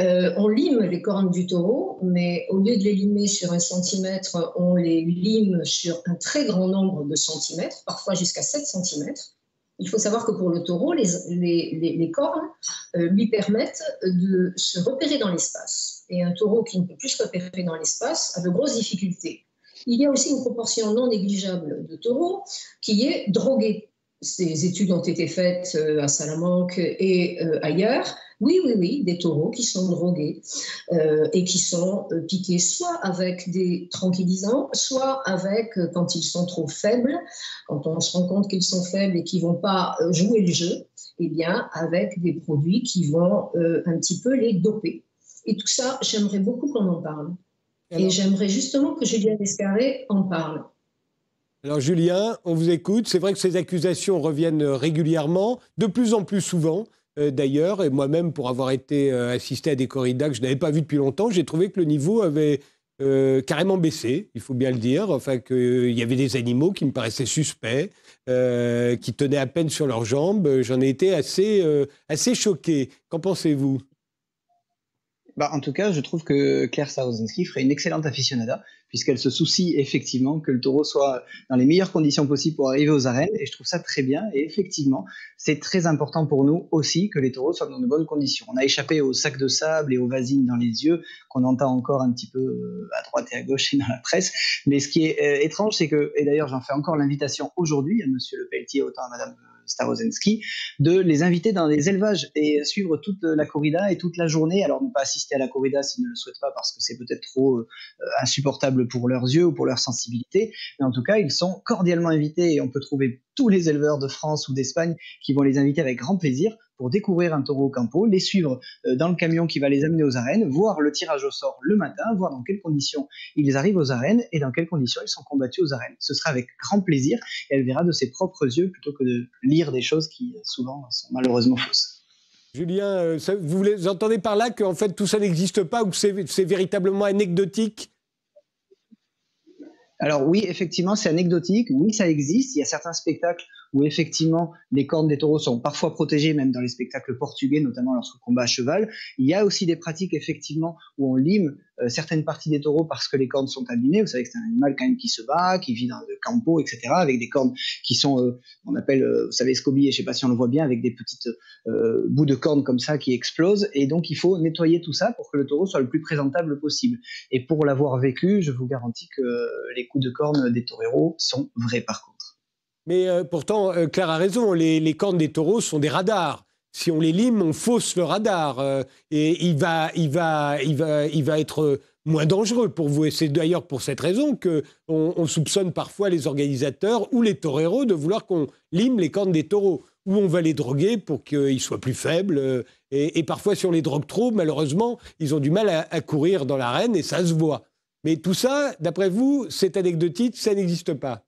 C: Euh, on lime les cornes du taureau, mais au lieu de les limer sur un centimètre, on les lime sur un très grand nombre de centimètres, parfois jusqu'à 7 centimètres. Il faut savoir que pour le taureau, les, cornes euh, lui permettent de se repérer dans l'espace. Et un taureau qui ne peut plus se repérer dans l'espace a de grosses difficultés. Il y a aussi une proportion non négligeable de taureaux qui est drogué. Ces études ont été faites euh, à Salamanque et ailleurs oui, oui, oui, des taureaux qui sont drogués euh, et qui sont euh, piqués soit avec des tranquillisants, soit avec, euh, quand ils sont trop faibles, quand on se rend compte qu'ils sont faibles et qu'ils ne vont pas jouer le jeu, eh bien, avec des produits qui vont un petit peu les doper. Et tout ça, j'aimerais beaucoup qu'on en parle. Et j'aimerais justement que Julien Escarré en parle.
A: Alors Julien, on vous écoute. C'est vrai que ces accusations reviennent régulièrement, de plus en plus souvent. Euh, d'ailleurs, et moi-même, pour avoir été euh, assisté à des corridas que je n'avais pas vus depuis longtemps, j'ai trouvé que le niveau avait euh, carrément baissé, il faut bien le dire. Enfin, qu'il y avait des animaux qui me paraissaient suspects, qui tenaient à peine sur leurs jambes. J'en ai été assez, assez choqué. Qu'en pensez-vous?
D: Bah, en tout cas, je trouve que Claire Sarozinski ferait une excellente aficionada, puisqu'elle se soucie effectivement que le taureau soit dans les meilleures conditions possibles pour arriver aux arènes, et je trouve ça très bien. Et effectivement, c'est très important pour nous aussi que les taureaux soient dans de bonnes conditions. On a échappé aux sacs de sable et aux vasines dans les yeux, qu'on entend encore un petit peu euh, à droite et à gauche et dans la presse. Mais ce qui est euh, étrange, c'est que, et d'ailleurs j'en fais encore l'invitation aujourd'hui à Monsieur Le Pelletier, autant à Madame Starozensky, de les inviter dans des élevages et suivre toute la corrida et toute la journée. Alors ne pas assister à la corrida s'ils ne le souhaitent pas parce que c'est peut-être trop euh, insupportable pour leurs yeux ou pour leur sensibilité, mais en tout cas ils sont cordialement invités et on peut trouver tous les éleveurs de France ou d'Espagne qui vont les inviter avec grand plaisir pour découvrir un taureau au campo, les suivre euh, dans le camion qui va les amener aux arènes, voir le tirage au sort le matin, voir dans quelles conditions ils arrivent aux arènes et dans quelles conditions ils sont combattus aux arènes. Ce sera avec grand plaisir et elle verra de ses propres yeux plutôt que de lire des choses qui souvent sont malheureusement fausses.
A: Julien, euh, vous, vous entendez par là qu'en fait tout ça n'existe pas ou que c'est véritablement anecdotique?
D: Alors oui, effectivement, c'est anecdotique. Oui, ça existe. Il y a certains spectacles où effectivement les cornes des taureaux sont parfois protégées, même dans les spectacles portugais, notamment lorsque combat à cheval. Il y a aussi des pratiques effectivement où on lime euh, certaines parties des taureaux parce que les cornes sont abîmées. Vous savez que c'est un animal quand même qui se bat, qui vit dans le campo, etc., avec des cornes qui sont, euh, on appelle, euh, vous savez, scobies, je sais pas si on le voit bien, avec des petites bouts de cornes comme ça qui explosent. Et donc il faut nettoyer tout ça pour que le taureau soit le plus présentable possible. Et pour l'avoir vécu, je vous garantis que les coups de cornes des taureaux sont vrais par contre.
A: Mais euh, pourtant, euh, Claire a raison, les, cornes des taureaux sont des radars. Si on les lime, on fausse le radar. Euh, et il va, il, va, il, va, il va être moins dangereux pour vous. Et c'est d'ailleurs pour cette raison qu'on on soupçonne parfois les organisateurs ou les toreros de vouloir qu'on lime les cornes des taureaux. Ou on va les droguer pour qu'ils soient plus faibles. Et, parfois, si on les drogue trop, malheureusement, ils ont du mal à, à courir dans l'arène et ça se voit. Mais tout ça, d'après vous, c'est anecdotique, ça n'existe pas.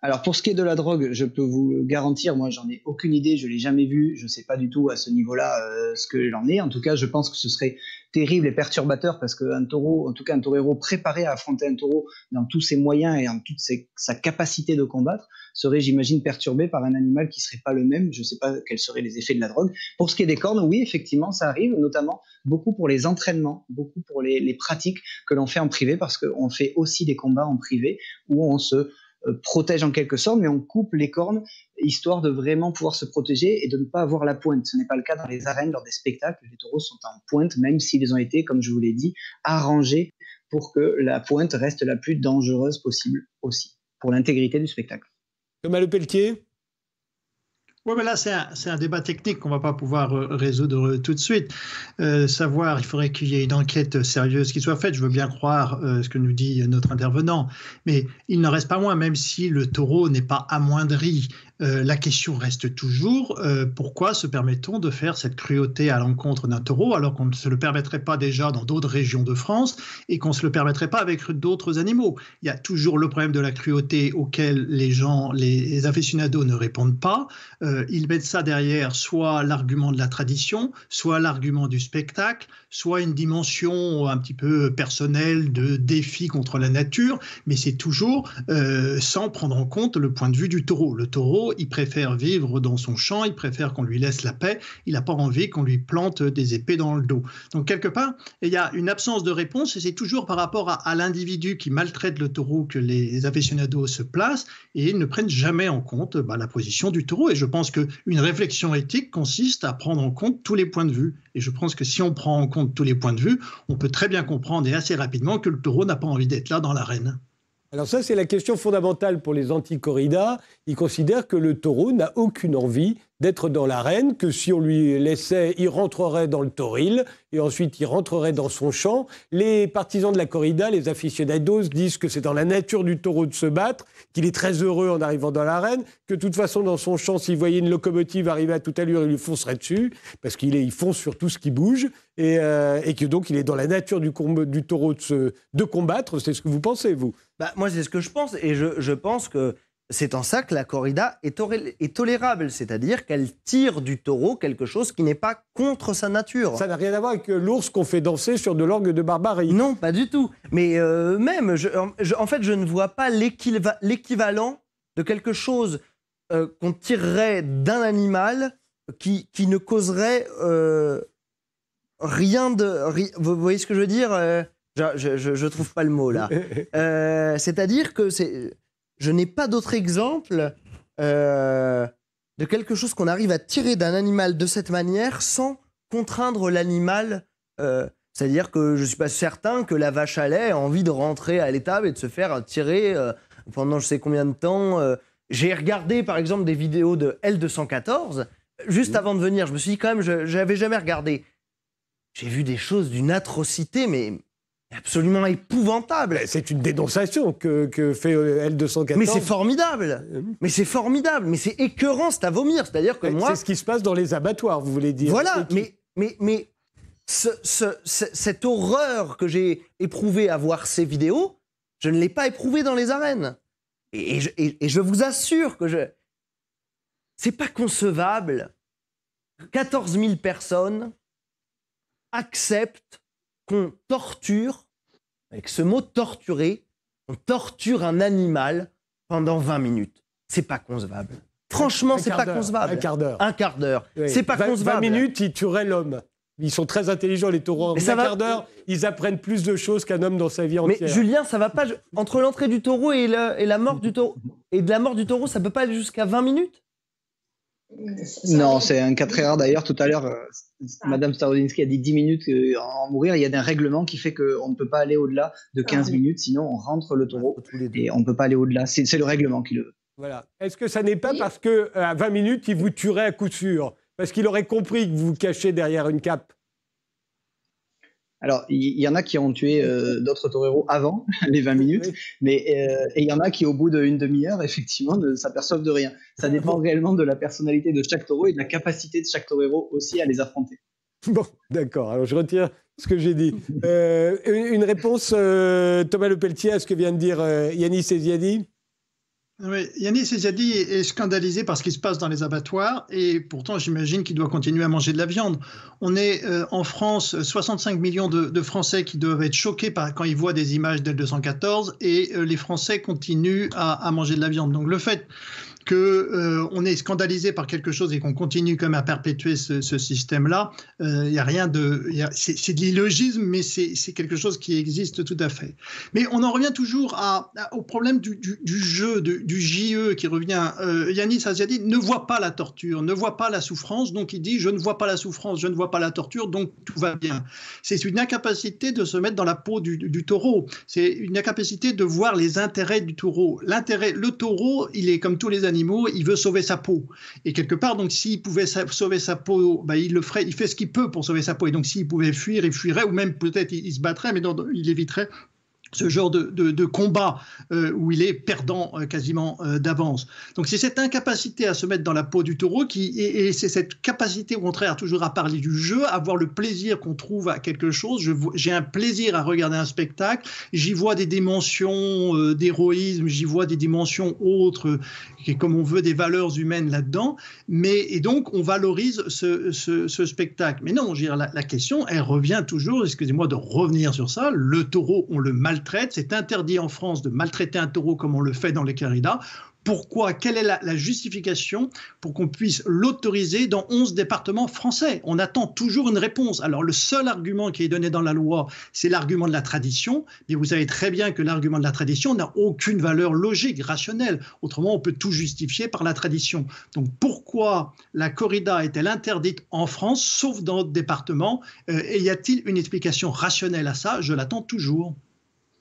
D: Alors pour ce qui est de la drogue, je peux vous le garantir, moi j'en ai aucune idée, je l'ai jamais vu, je sais pas du tout à ce niveau-là euh, ce que j'en ai. En tout cas, je pense que ce serait terrible et perturbateur parce qu'un taureau, en tout cas un torero préparé à affronter un taureau dans tous ses moyens et en toute sa capacité de combattre, serait, j'imagine, perturbé par un animal qui serait pas le même. Je sais pas quels seraient les effets de la drogue. Pour ce qui est des cornes, oui, effectivement, ça arrive, notamment beaucoup pour les entraînements, beaucoup pour les, les pratiques que l'on fait en privé parce qu'on fait aussi des combats en privé où on se protège en quelque sorte, mais on coupe les cornes histoire de vraiment pouvoir se protéger et de ne pas avoir la pointe. Ce n'est pas le cas dans les arènes, lors des spectacles. Les taureaux sont en pointe, même s'ils ont été, comme je vous l'ai dit, arrangés pour que la pointe reste la plus dangereuse possible aussi, pour l'intégrité du spectacle.
A: Thomas Le Pelletier?
E: Oui, mais là, c'est un, débat technique qu'on ne va pas pouvoir euh, résoudre euh, tout de suite. Euh, savoir, il faudrait qu'il y ait une enquête sérieuse qui soit faite. Je veux bien croire ce que nous dit notre intervenant, mais il n'en reste pas moins, même si le taureau n'est pas amoindri euh, la question reste toujours euh, pourquoi se permet-on de faire cette cruauté à l'encontre d'un taureau alors qu'on ne se le permettrait pas déjà dans d'autres régions de France et qu'on ne se le permettrait pas avec d'autres animaux? Il y a toujours le problème de la cruauté auquel les gens, les aficionados ne répondent pas. Euh, ils mettent ça derrière soit l'argument de la tradition, soit l'argument du spectacle, soit une dimension un petit peu personnelle de défi contre la nature, mais c'est toujours sans prendre en compte le point de vue du taureau. Le taureau il préfère vivre dans son champ, il préfère qu'on lui laisse la paix, il n'a pas envie qu'on lui plante des épées dans le dos. Donc quelque part, il y a une absence de réponse et c'est toujours par rapport à, l'individu qui maltraite le taureau que les aficionados se placent et ils ne prennent jamais en compte bah, la position du taureau. Et je pense qu'une réflexion éthique consiste à prendre en compte tous les points de vue. Et je pense que si on prend en compte tous les points de vue, on peut très bien comprendre et assez rapidement que le taureau n'a pas envie d'être là dans l'arène.
A: Alors ça, c'est la question fondamentale pour les anti-corridas. Ils considèrent que le taureau n'a aucune envie d'être dans l'arène, que si on lui laissait, il rentrerait dans le toril et ensuite il rentrerait dans son champ. Les partisans de la corrida, les aficionados, disent que c'est dans la nature du taureau de se battre, qu'il est très heureux en arrivant dans l'arène, que de toute façon dans son champ, s'il voyait une locomotive arriver à toute allure, il lui foncerait dessus, parce qu'il il fonce sur tout ce qui bouge, et, euh, que donc il est dans la nature du, taureau de, de combattre. C'est ce que vous pensez, vous?
B: Bah, Moi, c'est ce que je pense, et je pense que c'est en ça que la corrida est, tolérable, c'est-à-dire qu'elle tire du taureau quelque chose qui n'est pas contre sa nature.
A: Ça n'a rien à voir avec l'ours qu'on fait danser sur de l'orgue de barbarie.
B: Non, pas du tout. Mais euh, même, en fait, je ne vois pas l'équivalent de quelque chose euh, qu'on tirerait d'un animal qui, ne causerait euh, rien de... vous voyez ce que je veux dire je ne trouve pas le mot là. <laughs> c'est-à-dire que c'est je n'ai pas d'autre exemple euh, de quelque chose qu'on arrive à tirer d'un animal de cette manière sans contraindre l'animal. Euh, c'est-à-dire que je ne suis pas certain que la vache à lait ait envie de rentrer à l'étable et de se faire tirer euh, pendant je sais combien de temps. J'ai regardé par exemple des vidéos de L214 juste avant de venir. Je me suis dit quand même, je n'avais jamais regardé. J'ai vu des choses d'une atrocité, mais absolument épouvantable.
A: C'est une dénonciation que, fait euh, L214.
B: Mais c'est formidable. Mais c'est formidable. Mais c'est écœurant, c'est à vomir. C'est-à-dire que moi.
A: C'est ce qui se passe dans les abattoirs, vous voulez dire.
B: Voilà. Mais, mais, mais cette horreur que j'ai éprouvée à voir ces vidéos, je ne l'ai pas éprouvée dans les arènes. Et, je, et je vous assure que je. C'est pas concevable. 14 000 personnes acceptent qu'on torture, avec ce mot torturer, on torture un animal pendant 20 minutes. C'est pas concevable. Franchement, c'est pas concevable.
A: Un quart d'heure.
B: Un quart d'heure. C'est pas concevable.
A: 20 minutes, ils tueraient l'homme. Ils sont très intelligents, les taureaux. En un quart d'heure, ils apprennent plus de choses qu'un homme dans sa vie entière.
B: Mais Julien, ça va pas. Entre l'entrée du taureau et, et, la mort du taureau, et de la mort du taureau, ça peut pas aller jusqu'à 20 minutes?
D: Non, c'est un cas très rare. D'ailleurs, tout à l'heure, euh, Madame Starodinski a dit 10 minutes euh, en mourir. Il y a un règlement qui fait qu'on ne peut pas aller au-delà de 15 ah minutes, sinon on rentre le taureau et on ne peut pas aller au-delà. C'est le règlement qui le veut.
A: Voilà. Est-ce que ça n'est pas parce qu'à euh, 20 minutes, il vous tuerait à coup sûr? Parce qu'il aurait compris que vous vous cachez derrière une cape
D: alors, il y, en a qui ont tué euh, d'autres toreros avant <laughs> les 20 minutes, mais euh, et il y en a qui, au bout d'une demi-heure, effectivement, ne s'aperçoivent de rien. Ça ah dépend réellement de la personnalité de chaque taureau et de la capacité de chaque torero aussi à les affronter. <laughs>
A: Bon, d'accord. Alors, je retire ce que j'ai dit. Euh, une réponse, Thomas Le Pelletier, à ce que vient de dire Yannis Eziadi
E: Oui, Yanis Ezadi est scandalisé par ce qui se passe dans les abattoirs et pourtant j'imagine qu'il doit continuer à manger de la viande. On est euh, en France 65 millions de, Français qui doivent être choqués par, quand ils voient des images d'L214 et euh, les Français continuent à, à, manger de la viande. Donc le fait qu'on euh, est scandalisé par quelque chose et qu'on continue comme à perpétuer ce, système-là, il euh, n'y a rien de, c'est de l'illogisme, mais c'est quelque chose qui existe tout à fait. Mais on en revient toujours au problème du, jeu, du JE qui revient. Euh, Yanis Aziadi ne voit pas la torture, ne voit pas la souffrance, donc il dit je ne vois pas la souffrance, je ne vois pas la torture, donc tout va bien. C'est une incapacité de se mettre dans la peau du, du taureau. C'est une incapacité de voir les intérêts du taureau. L'intérêt, le taureau, il est comme tous les animaux il veut sauver sa peau. Et quelque part, donc, s'il pouvait sauver sa peau, bah, il le ferait, il fait ce qu'il peut pour sauver sa peau. Et donc, s'il pouvait fuir, il fuirait, ou même peut-être il, se battrait, mais il éviterait ce genre de, combat euh, où il est perdant euh, quasiment euh, d'avance. Donc c'est cette incapacité à se mettre dans la peau du taureau qui et, c'est cette capacité au contraire toujours à parler du jeu, à voir le plaisir qu'on trouve à quelque chose. J'ai un plaisir à regarder un spectacle, j'y vois des dimensions d'héroïsme, j'y vois des dimensions autres, et comme on veut des valeurs humaines là-dedans. Mais et donc on valorise ce, spectacle. Mais non, je la, question, elle revient toujours. Excusez-moi de revenir sur ça. Le taureau, on le mal c'est interdit en France de maltraiter un taureau comme on le fait dans les corridas. Pourquoi Quelle est la, justification pour qu'on puisse l'autoriser dans 11 départements français? On attend toujours une réponse. Alors le seul argument qui est donné dans la loi, c'est l'argument de la tradition. Mais vous savez très bien que l'argument de la tradition n'a aucune valeur logique, rationnelle. Autrement, on peut tout justifier par la tradition. Donc pourquoi la corrida est-elle interdite en France, sauf dans d'autres départements? Euh, Et y a-t-il une explication rationnelle à ça? Je l'attends toujours.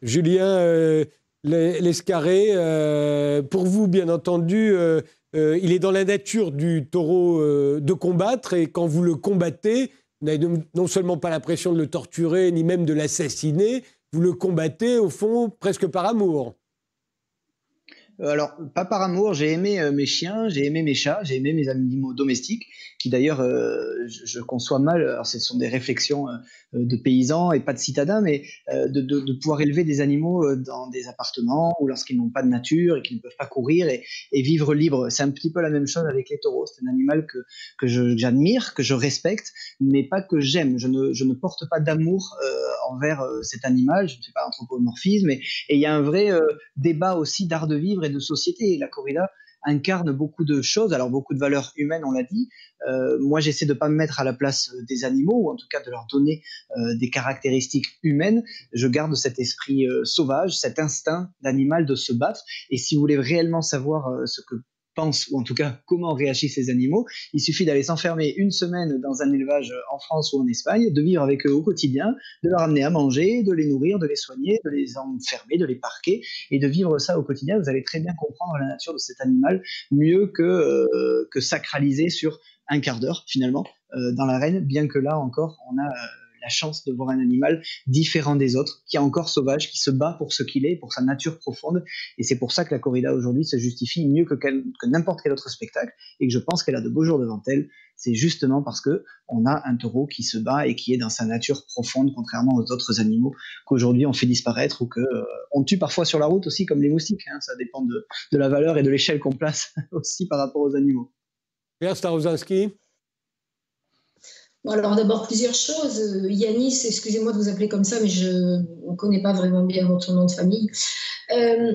A: Julien euh, Lescarré, euh, pour vous, bien entendu, euh, il est dans la nature du taureau de combattre et quand vous le combattez, vous n'avez non seulement pas l'impression de le torturer ni même de l'assassiner, vous le combattez au fond presque par amour.
D: Alors, pas par amour, j'ai aimé mes chiens, j'ai aimé mes chats, j'ai aimé mes animaux domestiques, qui d'ailleurs, je, conçois mal, alors ce sont des réflexions euh, de paysans et pas de citadins, mais euh, de, de, pouvoir élever des animaux euh, dans des appartements ou lorsqu'ils n'ont pas de nature et qu'ils ne peuvent pas courir et, et vivre libre. C'est un petit peu la même chose avec les taureaux. C'est un animal que, que j'admire, que je respecte, mais pas que j'aime. Je ne, je ne porte pas d'amour envers cet animal. Je ne fais pas anthropomorphisme. Et il y a un vrai débat aussi d'art de vivre et de société. La corrida, incarne beaucoup de choses, alors beaucoup de valeurs humaines, on l'a dit. Euh, moi, j'essaie de pas me mettre à la place des animaux, ou en tout cas de leur donner euh, des caractéristiques humaines. Je garde cet esprit euh, sauvage, cet instinct d'animal de se battre. Et si vous voulez réellement savoir ce que ou en tout cas comment réagissent ces animaux. Il suffit d'aller s'enfermer une semaine dans un élevage en France ou en Espagne, de vivre avec eux au quotidien, de leur amener à manger, de les nourrir, de les soigner, de les enfermer, de les parquer, et de vivre ça au quotidien. Vous allez très bien comprendre la nature de cet animal, mieux que, euh, que sacraliser sur un quart d'heure finalement euh, dans l'arène, bien que là encore, on a... Euh, la chance de voir un animal différent des autres, qui est encore sauvage, qui se bat pour ce qu'il est, pour sa nature profonde. Et c'est pour ça que la corrida aujourd'hui se justifie mieux que, n'importe quel autre spectacle et que je pense qu'elle a de beaux jours devant elle. C'est justement parce que on a un taureau qui se bat et qui est dans sa nature profonde, contrairement aux autres animaux qu'aujourd'hui on fait disparaître ou que euh, on tue parfois sur la route aussi, comme les moustiques. Hein. Ça dépend de, de la valeur et de l'échelle qu'on place <laughs> aussi par rapport aux animaux.
A: Pierre
C: Alors d'abord plusieurs choses. Euh, Yanis, excusez-moi de vous appeler comme ça, mais je ne connais pas vraiment bien votre nom de famille. Euh,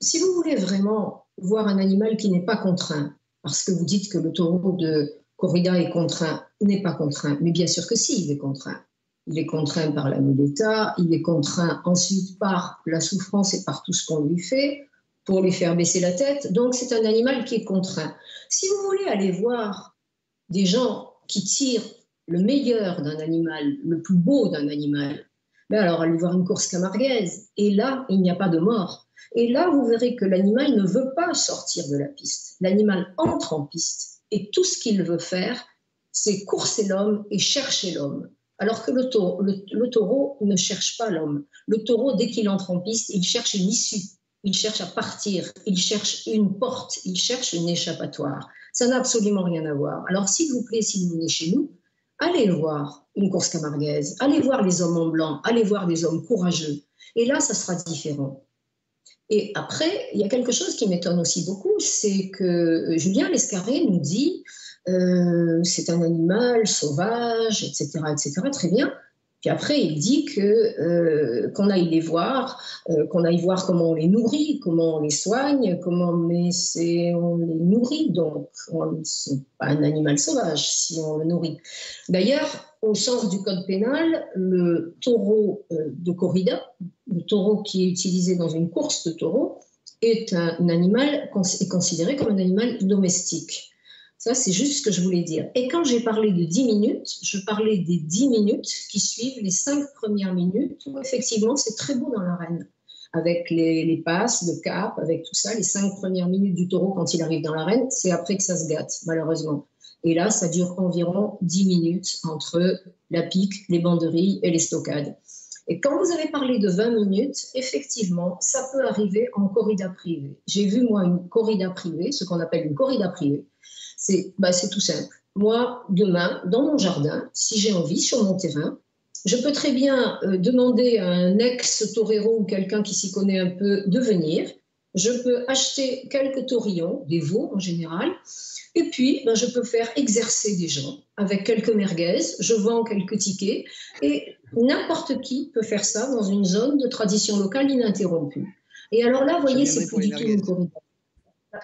C: si vous voulez vraiment voir un animal qui n'est pas contraint, parce que vous dites que le taureau de corrida est contraint, n'est pas contraint, mais bien sûr que si, il est contraint. Il est contraint par la d'État, il est contraint ensuite par la souffrance et par tout ce qu'on lui fait pour lui faire baisser la tête. Donc c'est un animal qui est contraint. Si vous voulez aller voir des gens qui tirent le meilleur d'un animal, le plus beau d'un animal, ben alors allez voir une course camarguaise. Et là, il n'y a pas de mort. Et là, vous verrez que l'animal ne veut pas sortir de la piste. L'animal entre en piste et tout ce qu'il veut faire, c'est courser l'homme et chercher l'homme. Alors que le taureau, le taureau ne cherche pas l'homme. Le taureau, dès qu'il entre en piste, il cherche une issue, il cherche à partir, il cherche une porte, il cherche une échappatoire. Ça n'a absolument rien à voir. Alors, s'il vous plaît, si vous venez chez nous, allez voir une course camarguaise, allez voir les hommes en blanc, allez voir des hommes courageux. Et là, ça sera différent. Et après, il y a quelque chose qui m'étonne aussi beaucoup, c'est que Julien Lescarré nous dit euh, c'est un animal sauvage, etc., etc. Très bien. Puis après, il dit que euh, qu'on aille les voir, euh, qu'on aille voir comment on les nourrit, comment on les soigne, comment mais on les nourrit. Donc, c'est pas un animal sauvage si on le nourrit. D'ailleurs, au sens du code pénal, le taureau de corrida, le taureau qui est utilisé dans une course de taureau, est un animal est considéré comme un animal domestique. Ça, c'est juste ce que je voulais dire. Et quand j'ai parlé de 10 minutes, je parlais des 10 minutes qui suivent les 5 premières minutes, où effectivement, c'est très beau dans l'arène. Avec les, passes, le cap, avec tout ça, les 5 premières minutes du taureau quand il arrive dans l'arène, c'est après que ça se gâte, malheureusement. Et là, ça dure environ 10 minutes entre la pique, les banderilles et les stockades. Et quand vous avez parlé de 20 minutes, effectivement, ça peut arriver en corrida privée. J'ai vu, moi, une corrida privée, ce qu'on appelle une corrida privée, bah, c'est tout simple. Moi, demain, dans mon jardin, si j'ai envie, sur mon terrain, je peux très bien euh, demander à un ex-torero ou quelqu'un qui s'y connaît un peu de venir. Je peux acheter quelques taurillons, des veaux en général, et puis ben, je peux faire exercer des gens avec quelques merguez. Je vends quelques tickets, et n'importe qui peut faire ça dans une zone de tradition locale ininterrompue. Et alors là, vous voyez, c'est plus du tout une corrida.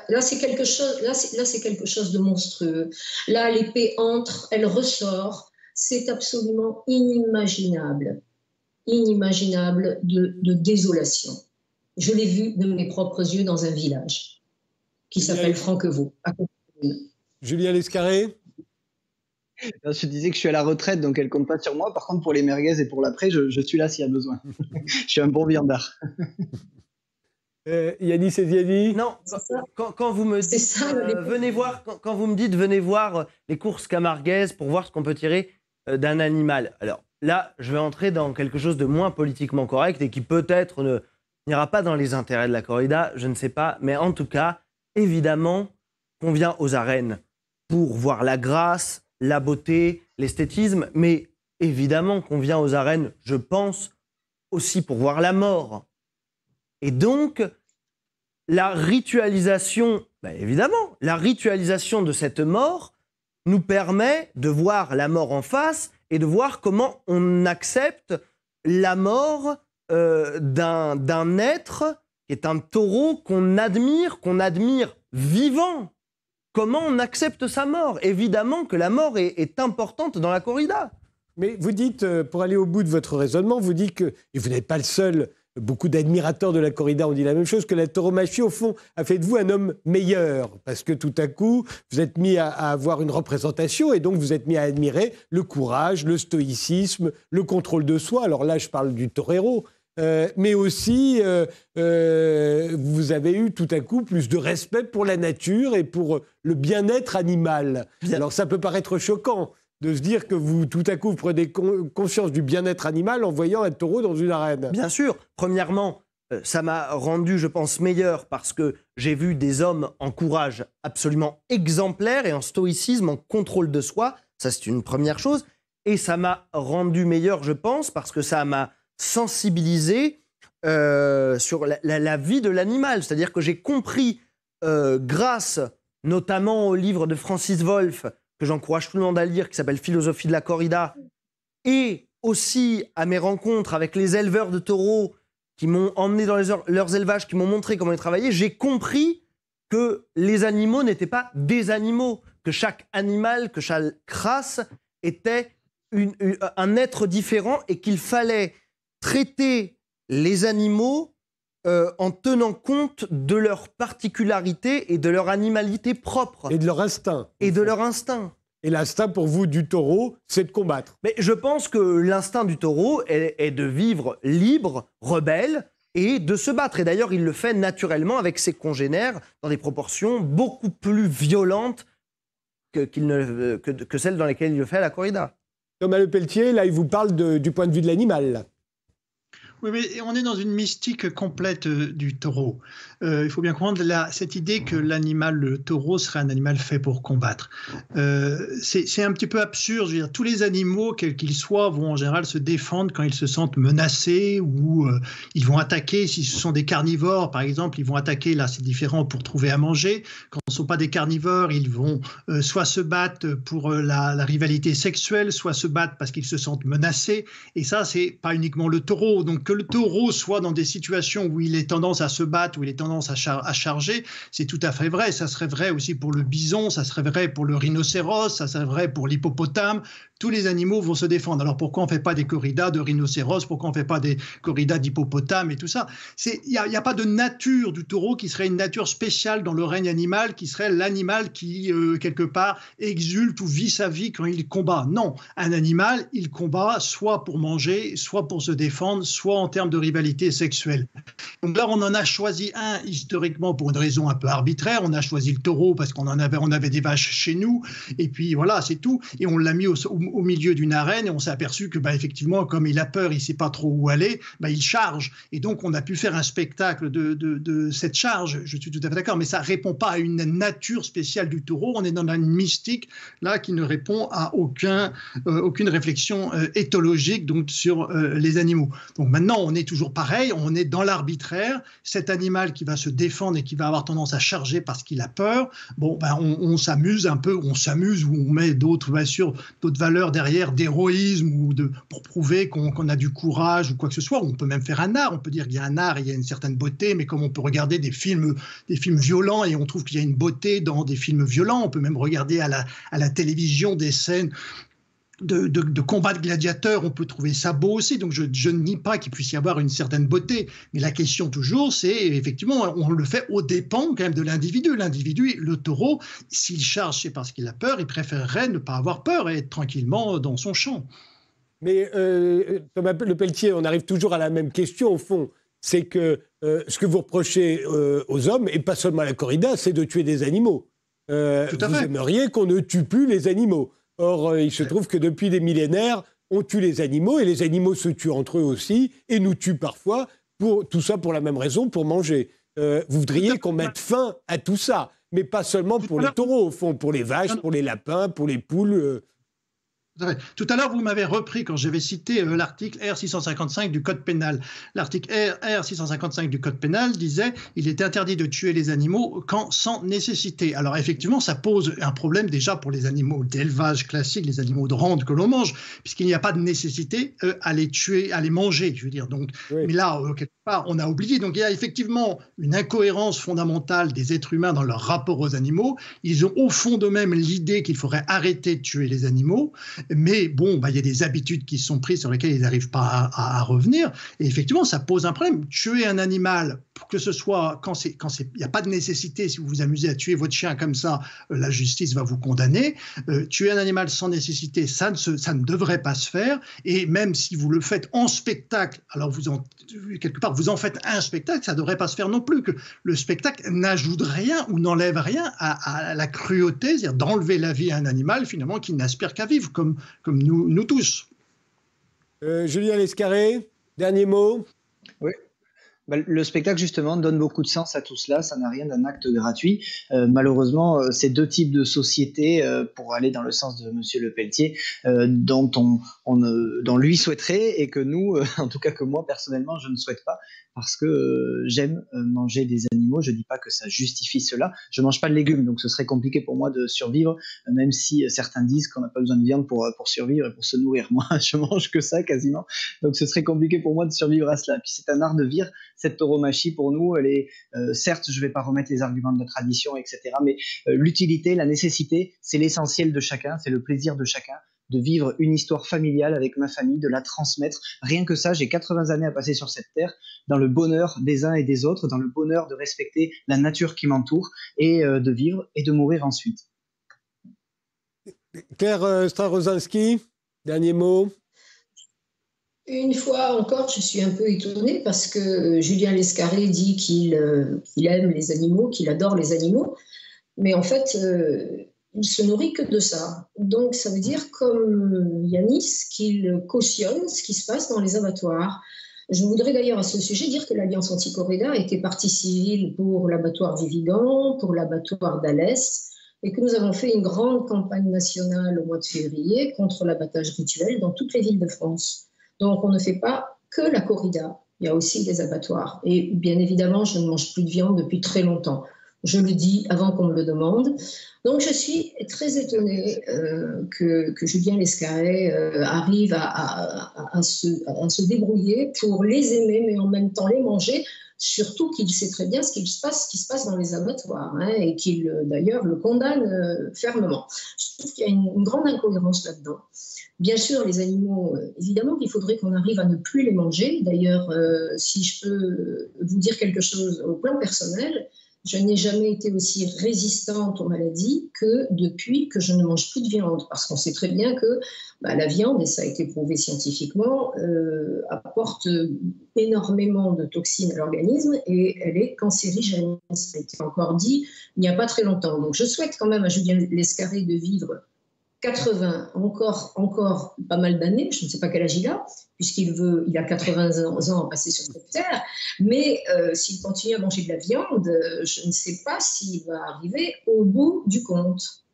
C: Là, c'est quelque chose. Là, c'est quelque chose de monstrueux. Là, l'épée entre, elle ressort. C'est absolument inimaginable, inimaginable de, désolation. Je l'ai vu de mes propres yeux dans un village qui s'appelle Franquevaux.
A: Julien Lescarré?
D: Je disais que je suis à la retraite, donc elle compte pas sur moi. Par contre, pour les merguez et pour l'après, je, je, suis là s'il y a besoin. <laughs> je suis un bon viandard. <laughs>
A: Euh, Yannis et
B: Non, quand, vous me dites, euh, venez voir, quand, vous me dites, venez voir les courses camarguaises pour voir ce qu'on peut tirer euh, d'un animal. Alors là, je vais entrer dans quelque chose de moins politiquement correct et qui peut-être ne n'ira pas dans les intérêts de la corrida, je ne sais pas, mais en tout cas, évidemment, qu'on vient aux arènes pour voir la grâce, la beauté, l'esthétisme, mais évidemment qu'on vient aux arènes, je pense, aussi pour voir la mort et donc, la ritualisation, ben évidemment, la ritualisation de cette mort nous permet de voir la mort en face et de voir comment on accepte la mort euh, d'un être qui est un taureau qu'on admire, qu'on admire vivant. Comment on accepte sa mort? Évidemment que la mort est, est importante dans la corrida.
A: Mais vous dites, euh, pour aller au bout de votre raisonnement, vous dites que, et vous n'êtes pas le seul beaucoup d'admirateurs de la corrida ont dit la même chose, que la tauromachie, au fond, a fait de vous un homme meilleur. Parce que tout à coup, vous êtes mis à, avoir une représentation et donc vous êtes mis à admirer le courage, le stoïcisme, le contrôle de soi. Alors là, je parle du torero. Euh, mais aussi, euh, euh, vous avez eu tout à coup plus de respect pour la nature et pour le bien-être animal. Alors ça peut paraître choquant, de se dire que vous, tout à coup, prenez conscience du bien-être animal en voyant un taureau dans une arène
B: Bien sûr. Premièrement, euh, ça m'a rendu, je pense, meilleur parce que j'ai vu des hommes en courage absolument exemplaire et en stoïcisme, en contrôle de soi. Ça, c'est une première chose. Et ça m'a rendu meilleur, je pense, parce que ça m'a sensibilisé euh, sur la, vie de l'animal. C'est-à-dire que j'ai compris, euh, grâce notamment au livre de Francis Wolff, que j'encourage tout le monde à lire, qui s'appelle Philosophie de la corrida, et aussi à mes rencontres avec les éleveurs de taureaux qui m'ont emmené dans leurs élevages, qui m'ont montré comment ils travaillaient, j'ai compris que les animaux n'étaient pas des animaux, que chaque animal, que chaque race était un être différent et qu'il fallait traiter les animaux euh, en tenant compte de leurs particularités et de leur animalité propre.
A: Et de leur instinct.
B: Et de leur instinct.
A: Et l'instinct pour vous du taureau, c'est de combattre.
B: Mais je pense que l'instinct du taureau est, de vivre libre, rebelle, et de se battre. Et d'ailleurs, il le fait naturellement avec ses congénères dans des proportions beaucoup plus violentes que, ne, que, celles dans lesquelles il le fait à la corrida.
A: Thomas Le Pelletier, là, il vous parle du point de vue de l'animal.
E: Oui, mais on est dans une mystique complète euh, du taureau. Euh, il faut bien comprendre cette idée que l'animal, le taureau, serait un animal fait pour combattre. Euh, c'est un petit peu absurde. Tous les animaux, quels qu'ils soient, vont en général se défendre quand ils se sentent menacés ou ils vont attaquer. Si ce sont des carnivores, par exemple, ils vont attaquer, là c'est différent, pour trouver à manger. Quand ce ne sont pas des carnivores, ils vont soit se battre pour la, la, rivalité sexuelle, soit se battre parce qu'ils se sentent menacés. Et ça, c'est pas uniquement le taureau. Donc, que le taureau soit dans des situations où il est tendance à se battre, où il est tendance à, charger, c'est tout à fait vrai. Ça serait vrai aussi pour le bison, ça serait vrai pour le rhinocéros, ça serait vrai pour l'hippopotame. Tous les animaux vont se défendre. Alors pourquoi on ne fait pas des corridas de rhinocéros? Pourquoi on ne fait pas des corridas d'hippopotame et tout ça? Il n'y a, a, pas de nature du taureau qui serait une nature spéciale dans le règne animal, qui serait l'animal qui, euh, quelque part, exulte ou vit sa vie quand il combat. Non, un animal, il combat soit pour manger, soit pour se défendre, soit en termes de rivalité sexuelle. Donc là, on en a choisi un historiquement pour une raison un peu arbitraire. On a choisi le taureau parce qu'on en avait, des vaches chez nous, et puis voilà, c'est tout. Et on l'a mis au, milieu d'une arène, et on s'est aperçu que, bah, effectivement, comme il a peur, il sait pas trop où aller, bah, il charge. Et donc, on a pu faire un spectacle de, cette charge. Je suis tout à fait d'accord, mais ça répond pas à une nature spéciale du taureau. On est dans une mystique là qui ne répond à euh, aucune réflexion euh, éthologique donc sur euh, les animaux. Donc maintenant, on est toujours pareil, on est dans l'arbitraire. Cet animal qui va se défendre et qui va avoir tendance à charger parce qu'il a peur, bon, ben, on, s'amuse un peu, on s'amuse ou on met d'autres, bien d'autres valeurs derrière, d'héroïsme ou pour prouver qu'on a du courage ou quoi que ce soit. On peut même faire un art, on peut dire qu'il y a un art, il y a une certaine beauté, mais comme on peut regarder des films, des films violents et on trouve qu'il y a une beauté dans des films violents, on peut même regarder à la télévision des scènes de, de, combats de gladiateurs, on peut trouver ça beau aussi. Donc je, ne nie pas qu'il puisse y avoir une certaine beauté. Mais la question toujours, c'est effectivement, on le fait au dépend quand même de l'individu. L'individu, le taureau, s'il charge, c'est parce qu'il a peur, il préférerait ne pas avoir peur et être tranquillement dans son champ.
A: Mais euh, Thomas Le Pelletier, on arrive toujours à la même question au fond. C'est que euh, ce que vous reprochez euh, aux hommes, et pas seulement à la corrida, c'est de tuer des animaux. Euh, vous aimeriez qu'on ne tue plus les animaux. Or, euh, il se trouve que depuis des millénaires, on tue les animaux et les animaux se tuent entre eux aussi et nous tuent parfois. Pour, tout ça pour la même raison, pour manger. Euh, vous voudriez qu'on mette fin à tout ça, mais pas seulement pour les taureaux, au fond, pour les vaches, pour les lapins, pour les poules.
E: Tout à l'heure, vous m'avez repris quand j'avais cité euh, l'article R655 du Code pénal. L'article R655 du Code pénal disait il est interdit de tuer les animaux quand sans nécessité. Alors effectivement, ça pose un problème déjà pour les animaux d'élevage classique, les animaux de rente que l'on mange, puisqu'il n'y a pas de nécessité euh, à les tuer, à les manger. Je veux dire. Donc, mais là, euh, quelque part, on a oublié. Donc il y a effectivement une incohérence fondamentale des êtres humains dans leur rapport aux animaux. Ils ont au fond d'eux-mêmes l'idée qu'il faudrait arrêter de tuer les animaux mais bon, bah, il y a des habitudes qui sont prises sur lesquelles ils n'arrivent pas à, revenir. Et effectivement, ça pose un problème. Tuer un animal, que ce soit quand il n'y a pas de nécessité, si vous vous amusez à tuer votre chien comme ça, euh, la justice va vous condamner. Euh, tuer un animal sans nécessité, ça ne, devrait pas se faire. Et même si vous le faites en spectacle, alors vous en, quelque part, vous en faites un spectacle, ça ne devrait pas se faire non plus. Que le spectacle n'ajoute rien ou n'enlève rien à, la cruauté, c'est-à-dire d'enlever la vie à un animal finalement qui n'aspire qu'à vivre, comme nous, nous tous.
A: Euh, Julien Lescarré, dernier mot
D: Oui. Bah, le spectacle, justement, donne beaucoup de sens à tout cela. Ça n'a rien d'un acte gratuit. Euh, malheureusement, euh, ces deux types de sociétés, pour aller dans le sens de Monsieur Le Pelletier, dont, on, on dont lui souhaiterait et que nous, <laughs> en tout cas que moi personnellement, je ne souhaite pas, parce que euh, j'aime euh, manger des animaux. Je dis pas que ça justifie cela. Je mange pas de légumes, donc ce serait compliqué pour moi de survivre, euh, même si certains disent qu'on n'a pas besoin de viande pour, pour survivre et pour se nourrir. <laughs> Moi, je mange que ça quasiment, donc ce serait compliqué pour moi de survivre à cela. Puis c'est un art de vivre. Cette tauromachie, pour nous, elle est, certes, je vais pas remettre les arguments de la tradition, etc., mais l'utilité, la nécessité, c'est l'essentiel de chacun, c'est le plaisir de chacun de vivre une histoire familiale avec ma famille, de la transmettre. Rien que ça, j'ai 80 années à passer sur cette terre, dans le bonheur des uns et des autres, dans le bonheur de respecter la nature qui m'entoure et euh, de vivre et de mourir ensuite.
A: Claire euh, Starozalski, dernier mot.
C: Une fois encore, je suis un peu étonnée parce que Julien Lescarré dit qu'il euh, aime les animaux, qu'il adore les animaux. Mais en fait, il se nourrit que de ça. Donc, ça veut dire, comme Yanis, qu'il cautionne ce qui se passe dans les abattoirs. Je voudrais d'ailleurs à ce sujet dire que l'Alliance anti-corrida était partie civile pour l'abattoir du Vigan, pour l'abattoir d'Alès, et que nous avons fait une grande campagne nationale au mois de février contre l'abattage rituel dans toutes les villes de France. Donc on ne fait pas que la corrida, il y a aussi des abattoirs. Et bien évidemment, je ne mange plus de viande depuis très longtemps. Je le dis avant qu'on me le demande. Donc je suis très étonnée euh, que, Julien Lescaret euh, arrive à, se, débrouiller pour les aimer, mais en même temps les manger, surtout qu'il sait très bien ce, qui se passe dans les abattoirs, hein, et qu'il euh, d'ailleurs le condamne fermement. Je trouve qu'il y a une, grande incohérence là-dedans. Bien sûr, les animaux, évidemment qu'il faudrait qu'on arrive à ne plus les manger. D'ailleurs, si je peux vous dire quelque chose au plan personnel, je n'ai jamais été aussi résistante aux maladies que depuis que je ne mange plus de viande, parce qu'on sait très bien que bah, la viande, et ça a été prouvé scientifiquement, euh, apporte énormément de toxines à l'organisme et elle est cancérigène. Ça a été encore dit il n'y a pas très longtemps. Donc je souhaite quand même à Julien Lescarré de vivre 80, encore, encore pas mal d'années, je ne sais pas quel âge il a, puisqu'il veut, il a 80 ans à passer sur cette terre, mais euh, s'il continue à manger de la viande, euh, je ne sais pas s'il va arriver au bout du compte.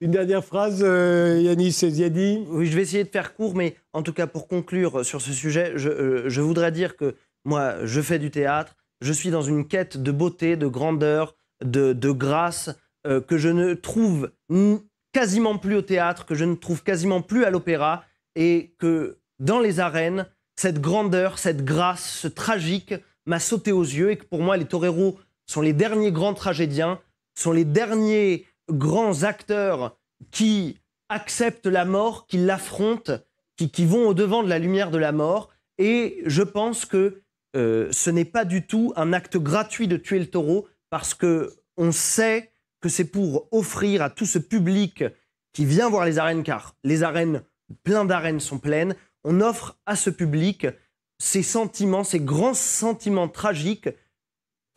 A: Une dernière phrase, euh, Yannis Ziadi.
B: Oui, je vais essayer de faire court, mais en tout cas pour conclure sur ce sujet, je, je voudrais dire que moi, je fais du théâtre, je suis dans une quête de beauté, de grandeur, de, de grâce, que je ne trouve quasiment plus au théâtre, que je ne trouve quasiment plus à l'opéra, et que dans les arènes, cette grandeur, cette grâce, ce tragique m'a sauté aux yeux, et que pour moi, les toreros sont les derniers grands tragédiens, sont les derniers grands acteurs qui acceptent la mort, qui l'affrontent, qui, vont au-devant de la lumière de la mort. Et je pense que euh, ce n'est pas du tout un acte gratuit de tuer le taureau, parce que on sait que c'est pour offrir à tout ce public qui vient voir les arènes, car les arènes, plein d'arènes sont pleines, on offre à ce public ces sentiments, ces grands sentiments tragiques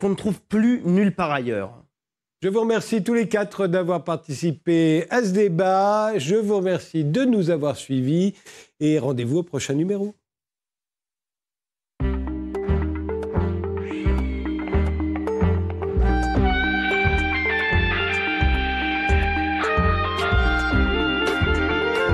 B: qu'on ne trouve plus nulle part ailleurs.
A: Je vous remercie tous les quatre d'avoir participé à ce débat. Je vous remercie de nous avoir suivis et rendez-vous au prochain numéro.